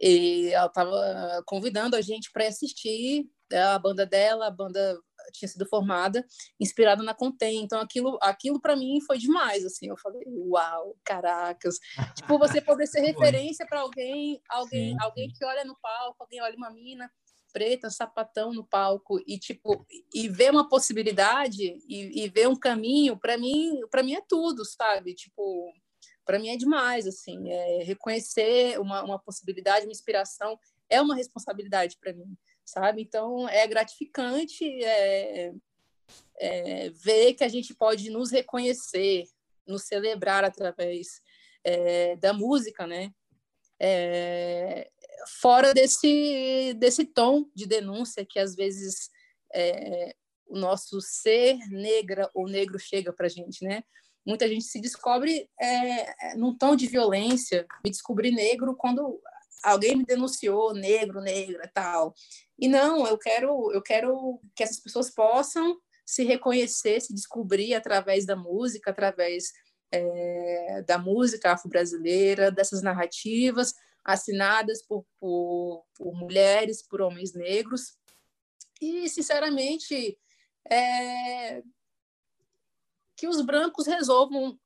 e ela estava convidando a gente para assistir a banda dela, a banda tinha sido formada inspirada na Contém. Então aquilo, aquilo para mim foi demais, assim. Eu falei, uau, caracas. tipo, você (laughs) poder ser referência para alguém, alguém, sim, alguém que olha no palco, alguém olha uma mina preta, sapatão no palco e tipo e ver uma possibilidade e, e ver um caminho, para mim, para mim é tudo, sabe? Tipo, para mim é demais, assim, é reconhecer uma, uma possibilidade, uma inspiração é uma responsabilidade para mim sabe? Então, é gratificante é, é, ver que a gente pode nos reconhecer, nos celebrar através é, da música, né? É, fora desse, desse tom de denúncia que às vezes é, o nosso ser negra ou negro chega para a gente, né? Muita gente se descobre é, num tom de violência. Me descobri negro quando alguém me denunciou, negro, negra, tal. E não, eu quero, eu quero que essas pessoas possam se reconhecer, se descobrir através da música, através é, da música afro-brasileira, dessas narrativas assinadas por, por, por, mulheres, por homens negros. E, sinceramente, é, que os brancos resolvam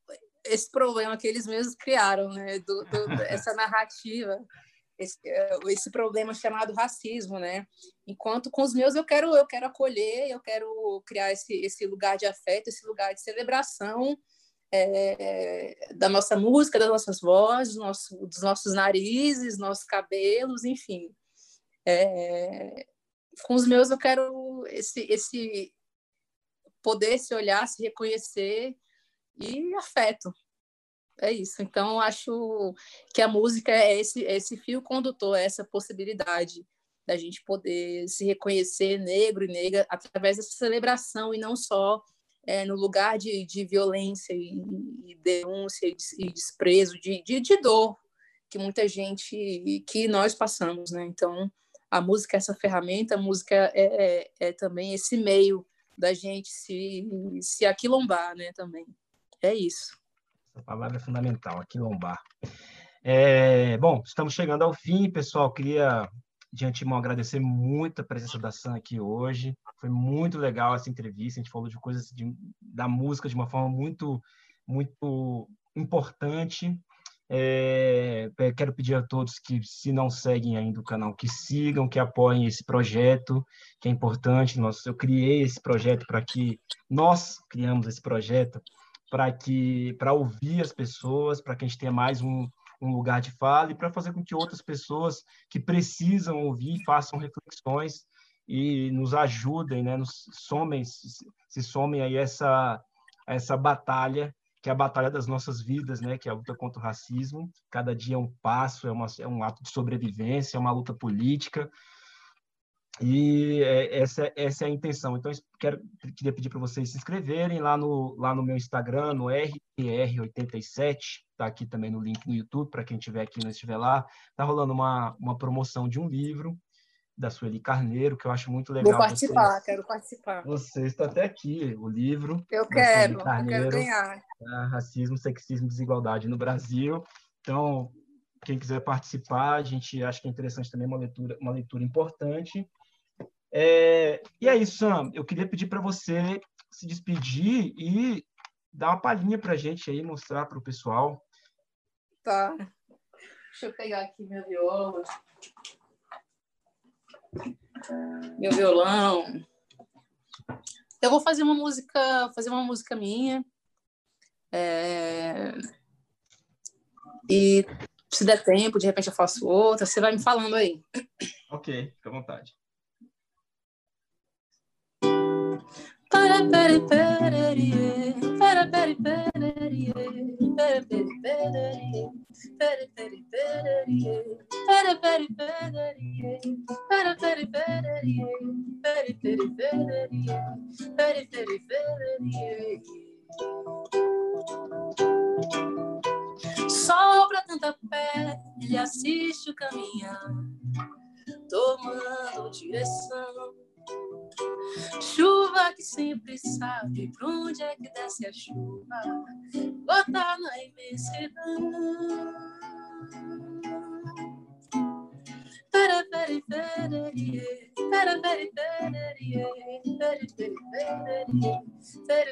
esse problema que eles mesmos criaram, né? Do, do, (laughs) essa narrativa esse, eh, esse problema chamado racismo, né? Enquanto com os meus eu quero eu quero acolher, eu quero criar esse, esse lugar de afeto, esse lugar de celebração é, da nossa música, das nossas vozes, nosso, dos nossos narizes, nossos cabelos, enfim. É, com os meus eu quero esse esse poder se olhar, se reconhecer e afeto, é isso. Então, acho que a música é esse, é esse fio condutor, é essa possibilidade da gente poder se reconhecer negro e negra através dessa celebração e não só é, no lugar de, de violência e, e denúncia e, e desprezo, de, de, de, dor que muita gente, que nós passamos, né? Então, a música é essa ferramenta, a música é, é, é também esse meio da gente se, se aquilombar, né? Também. É isso. Essa palavra é fundamental, aquilombar. É, bom, estamos chegando ao fim, pessoal. Queria, de antemão, agradecer muito a presença da Sam aqui hoje. Foi muito legal essa entrevista. A gente falou de coisas de, da música de uma forma muito, muito importante. É, quero pedir a todos que, se não seguem ainda o canal, que sigam, que apoiem esse projeto, que é importante. Nós, eu criei esse projeto para que nós criamos esse projeto para que para ouvir as pessoas, para que a gente tenha mais um, um lugar de fala e para fazer com que outras pessoas que precisam ouvir façam reflexões e nos ajudem, né, nos somem, se, somem aí essa essa batalha que é a batalha das nossas vidas, né, que é a luta contra o racismo. Cada dia é um passo, é, uma, é um ato de sobrevivência, é uma luta política, e é, essa, essa é a intenção. Então, quero, queria pedir para vocês se inscreverem lá no, lá no meu Instagram, no RR87, está aqui também no link no YouTube, para quem estiver aqui e não estiver lá. Está rolando uma, uma promoção de um livro da Sueli Carneiro, que eu acho muito legal. Vou participar, vocês, quero participar. Você está até aqui, o livro. Eu quero, Carneiro, eu quero ganhar. Racismo, Sexismo e Desigualdade no Brasil. Então, quem quiser participar, a gente acha que é interessante também uma leitura, uma leitura importante. É, e é isso, Sam. Eu queria pedir para você se despedir e dar uma palhinha para a gente aí, mostrar para o pessoal. Tá. Deixa eu pegar aqui meu viola. Meu violão. Eu vou fazer uma música, fazer uma música minha. É... E se der tempo, de repente eu faço outra. Você vai me falando aí. Ok, fica à vontade. Sopra tanta pé, ele assiste o caminhar, tomando direção. Chuva que sempre sabe pra onde é que desce a chuva, gota na imensidão. Pera, pera, pera, pera, pera, pera, pera, pera, pera, pera, pera,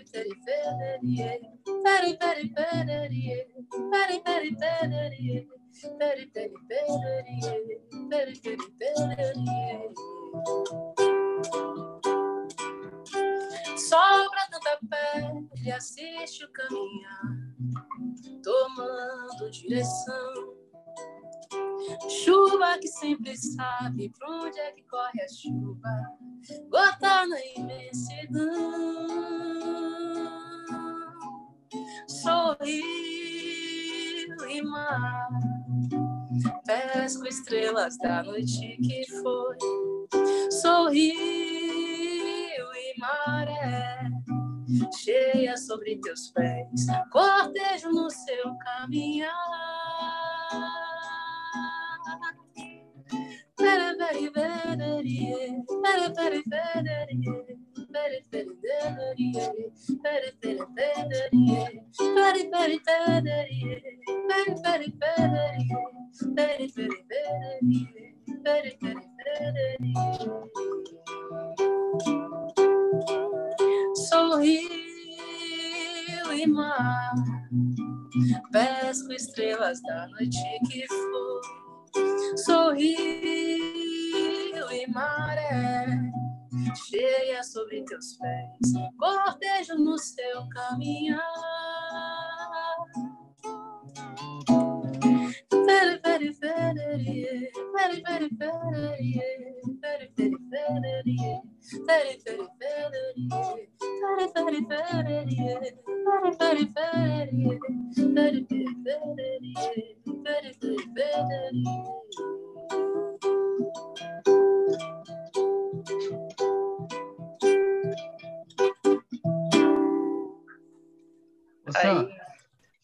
pera, Sobra tanta pele, assiste o caminhar, tomando direção. Chuva que sempre sabe pra onde é que corre a chuva, gota na imensidão. Sorriu e mar pesco estrelas da noite que foi. Sorriu maré cheia sobre teus pés, cortejo no seu caminhar. Pere, pere, pere, pere, pere, pere, Sorriu e mar, pesco estrelas da noite que foi. Sorriu e maré cheia sobre teus pés, cortejo no seu caminhar. Very, very, very, very, very, very, very, very, very,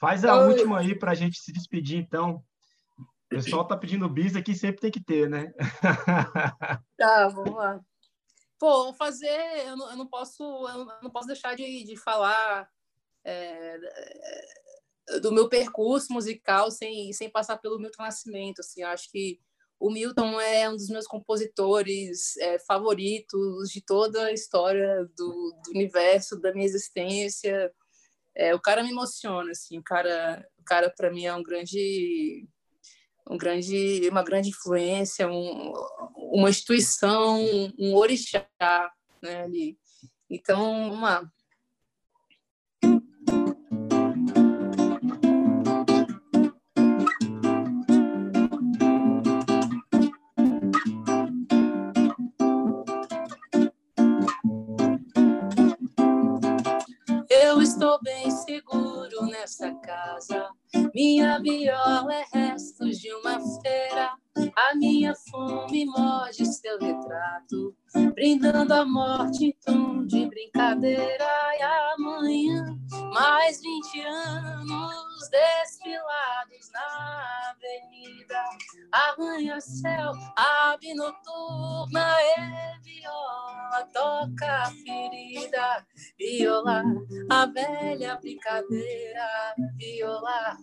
faz a Oi. última aí para a gente se despedir, então. O pessoal tá pedindo bis aqui, sempre tem que ter, né? (laughs) Tá, vamos lá. Pô, vou fazer. Eu não, eu não posso, eu não posso deixar de, de falar é, do meu percurso musical sem, sem passar pelo Milton Nascimento. Assim, acho que o Milton é um dos meus compositores é, favoritos de toda a história do, do universo, da minha existência. É, o cara me emociona, assim, o cara, o cara para mim é um grande um grande, uma grande influência, um, uma instituição, um orixá, né, ali. Então, uma estou bem seguro nessa casa. Minha viola é restos de uma feira. A minha fome morde seu retrato, brindando a morte em tom de brincadeira. E amanhã, mais 20 anos desfilados na avenida. Arranha-céu, ave noturna e viola toca a ferida. Viola, a velha brincadeira. Viola,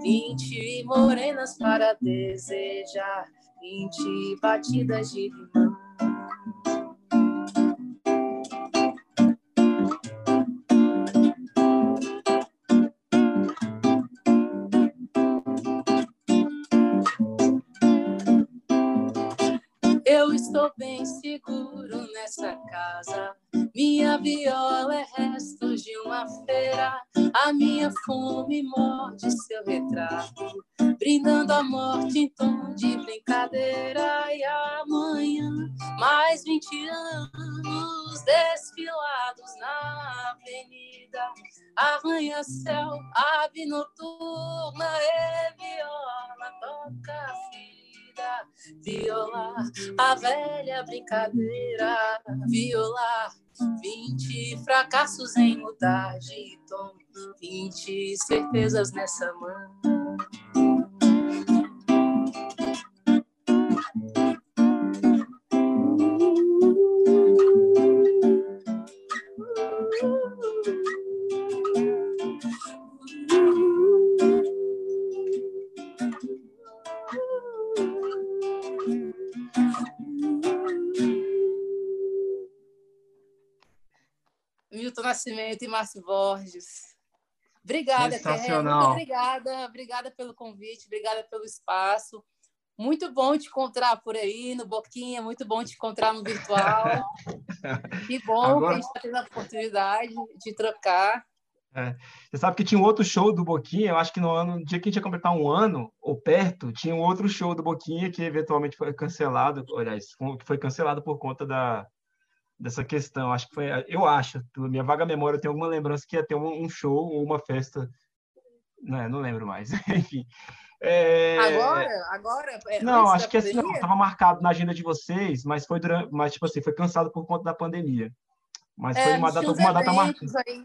Vinte morenas para desejar, vinte batidas de limão. Eu estou bem seguro nessa casa minha viola é restos de uma feira. A minha fome morde seu retrato, brindando a morte em tom de brincadeira. E amanhã, mais 20 anos desfilados na avenida. Arranha-céu, ave noturna e viola toca vida. Violar a velha brincadeira, violar vinte fracassos em mudar de tom, vinte certezas nessa mão. Nascimento e Márcio Borges. Obrigada. Muito obrigada, obrigada pelo convite, obrigada pelo espaço. Muito bom te encontrar por aí no Boquinha, muito bom te encontrar no virtual. (laughs) que bom Agora... que a gente está tendo a oportunidade de trocar. É. Você sabe que tinha um outro show do Boquinha, eu acho que no ano, no dia que a gente ia completar um ano, ou perto, tinha um outro show do Boquinha que eventualmente foi cancelado, aliás, que foi cancelado por conta da, dessa questão. Acho que foi, eu acho, pela minha vaga memória, eu tenho alguma lembrança que ia ter um, um show ou uma festa, não, não lembro mais. (laughs) Enfim. É... Agora, agora. É, não, acho que assim, estava marcado na agenda de vocês, mas foi durante, mas tipo assim, foi cancelado por conta da pandemia. Mas é, foi uma data, alguma data marcada. Aí.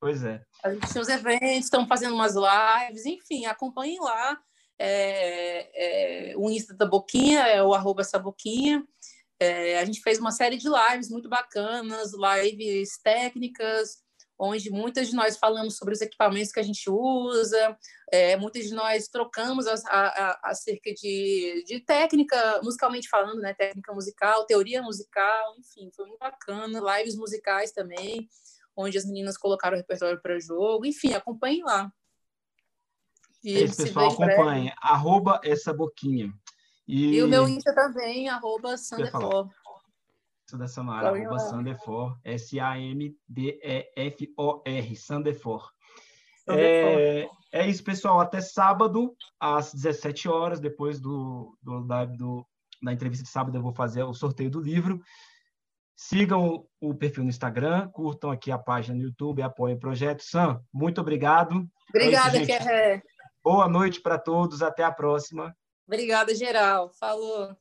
Pois é. A gente tinha os eventos, estão fazendo umas lives, enfim, acompanhem lá. É, é, o Insta da Boquinha é o arroba essa boquinha. É, a gente fez uma série de lives muito bacanas, lives técnicas, onde muitas de nós falamos sobre os equipamentos que a gente usa, é, muitas de nós trocamos a, a, acerca de, de técnica, musicalmente falando, né? técnica musical, teoria musical, enfim, foi muito bacana. Lives musicais também, onde as meninas colocaram o repertório para jogo, enfim, acompanhem lá. E Esse pessoal acompanha, arroba essa boquinha. E... e, o meu Insta também, arroba Sandefor. da Samara, arroba Sandefor, S-A-M-D-E-F-O-R, Sandefor. É, é isso, pessoal. Até sábado, às 17 horas, depois do, do, da, do, da entrevista de sábado, eu vou fazer o sorteio do livro. Sigam o perfil no Instagram, curtam aqui a página no YouTube, apoiem o projeto. Sam, muito obrigado. Obrigada, é isso, Boa noite para todos, até a próxima. Obrigada, geral. Falou.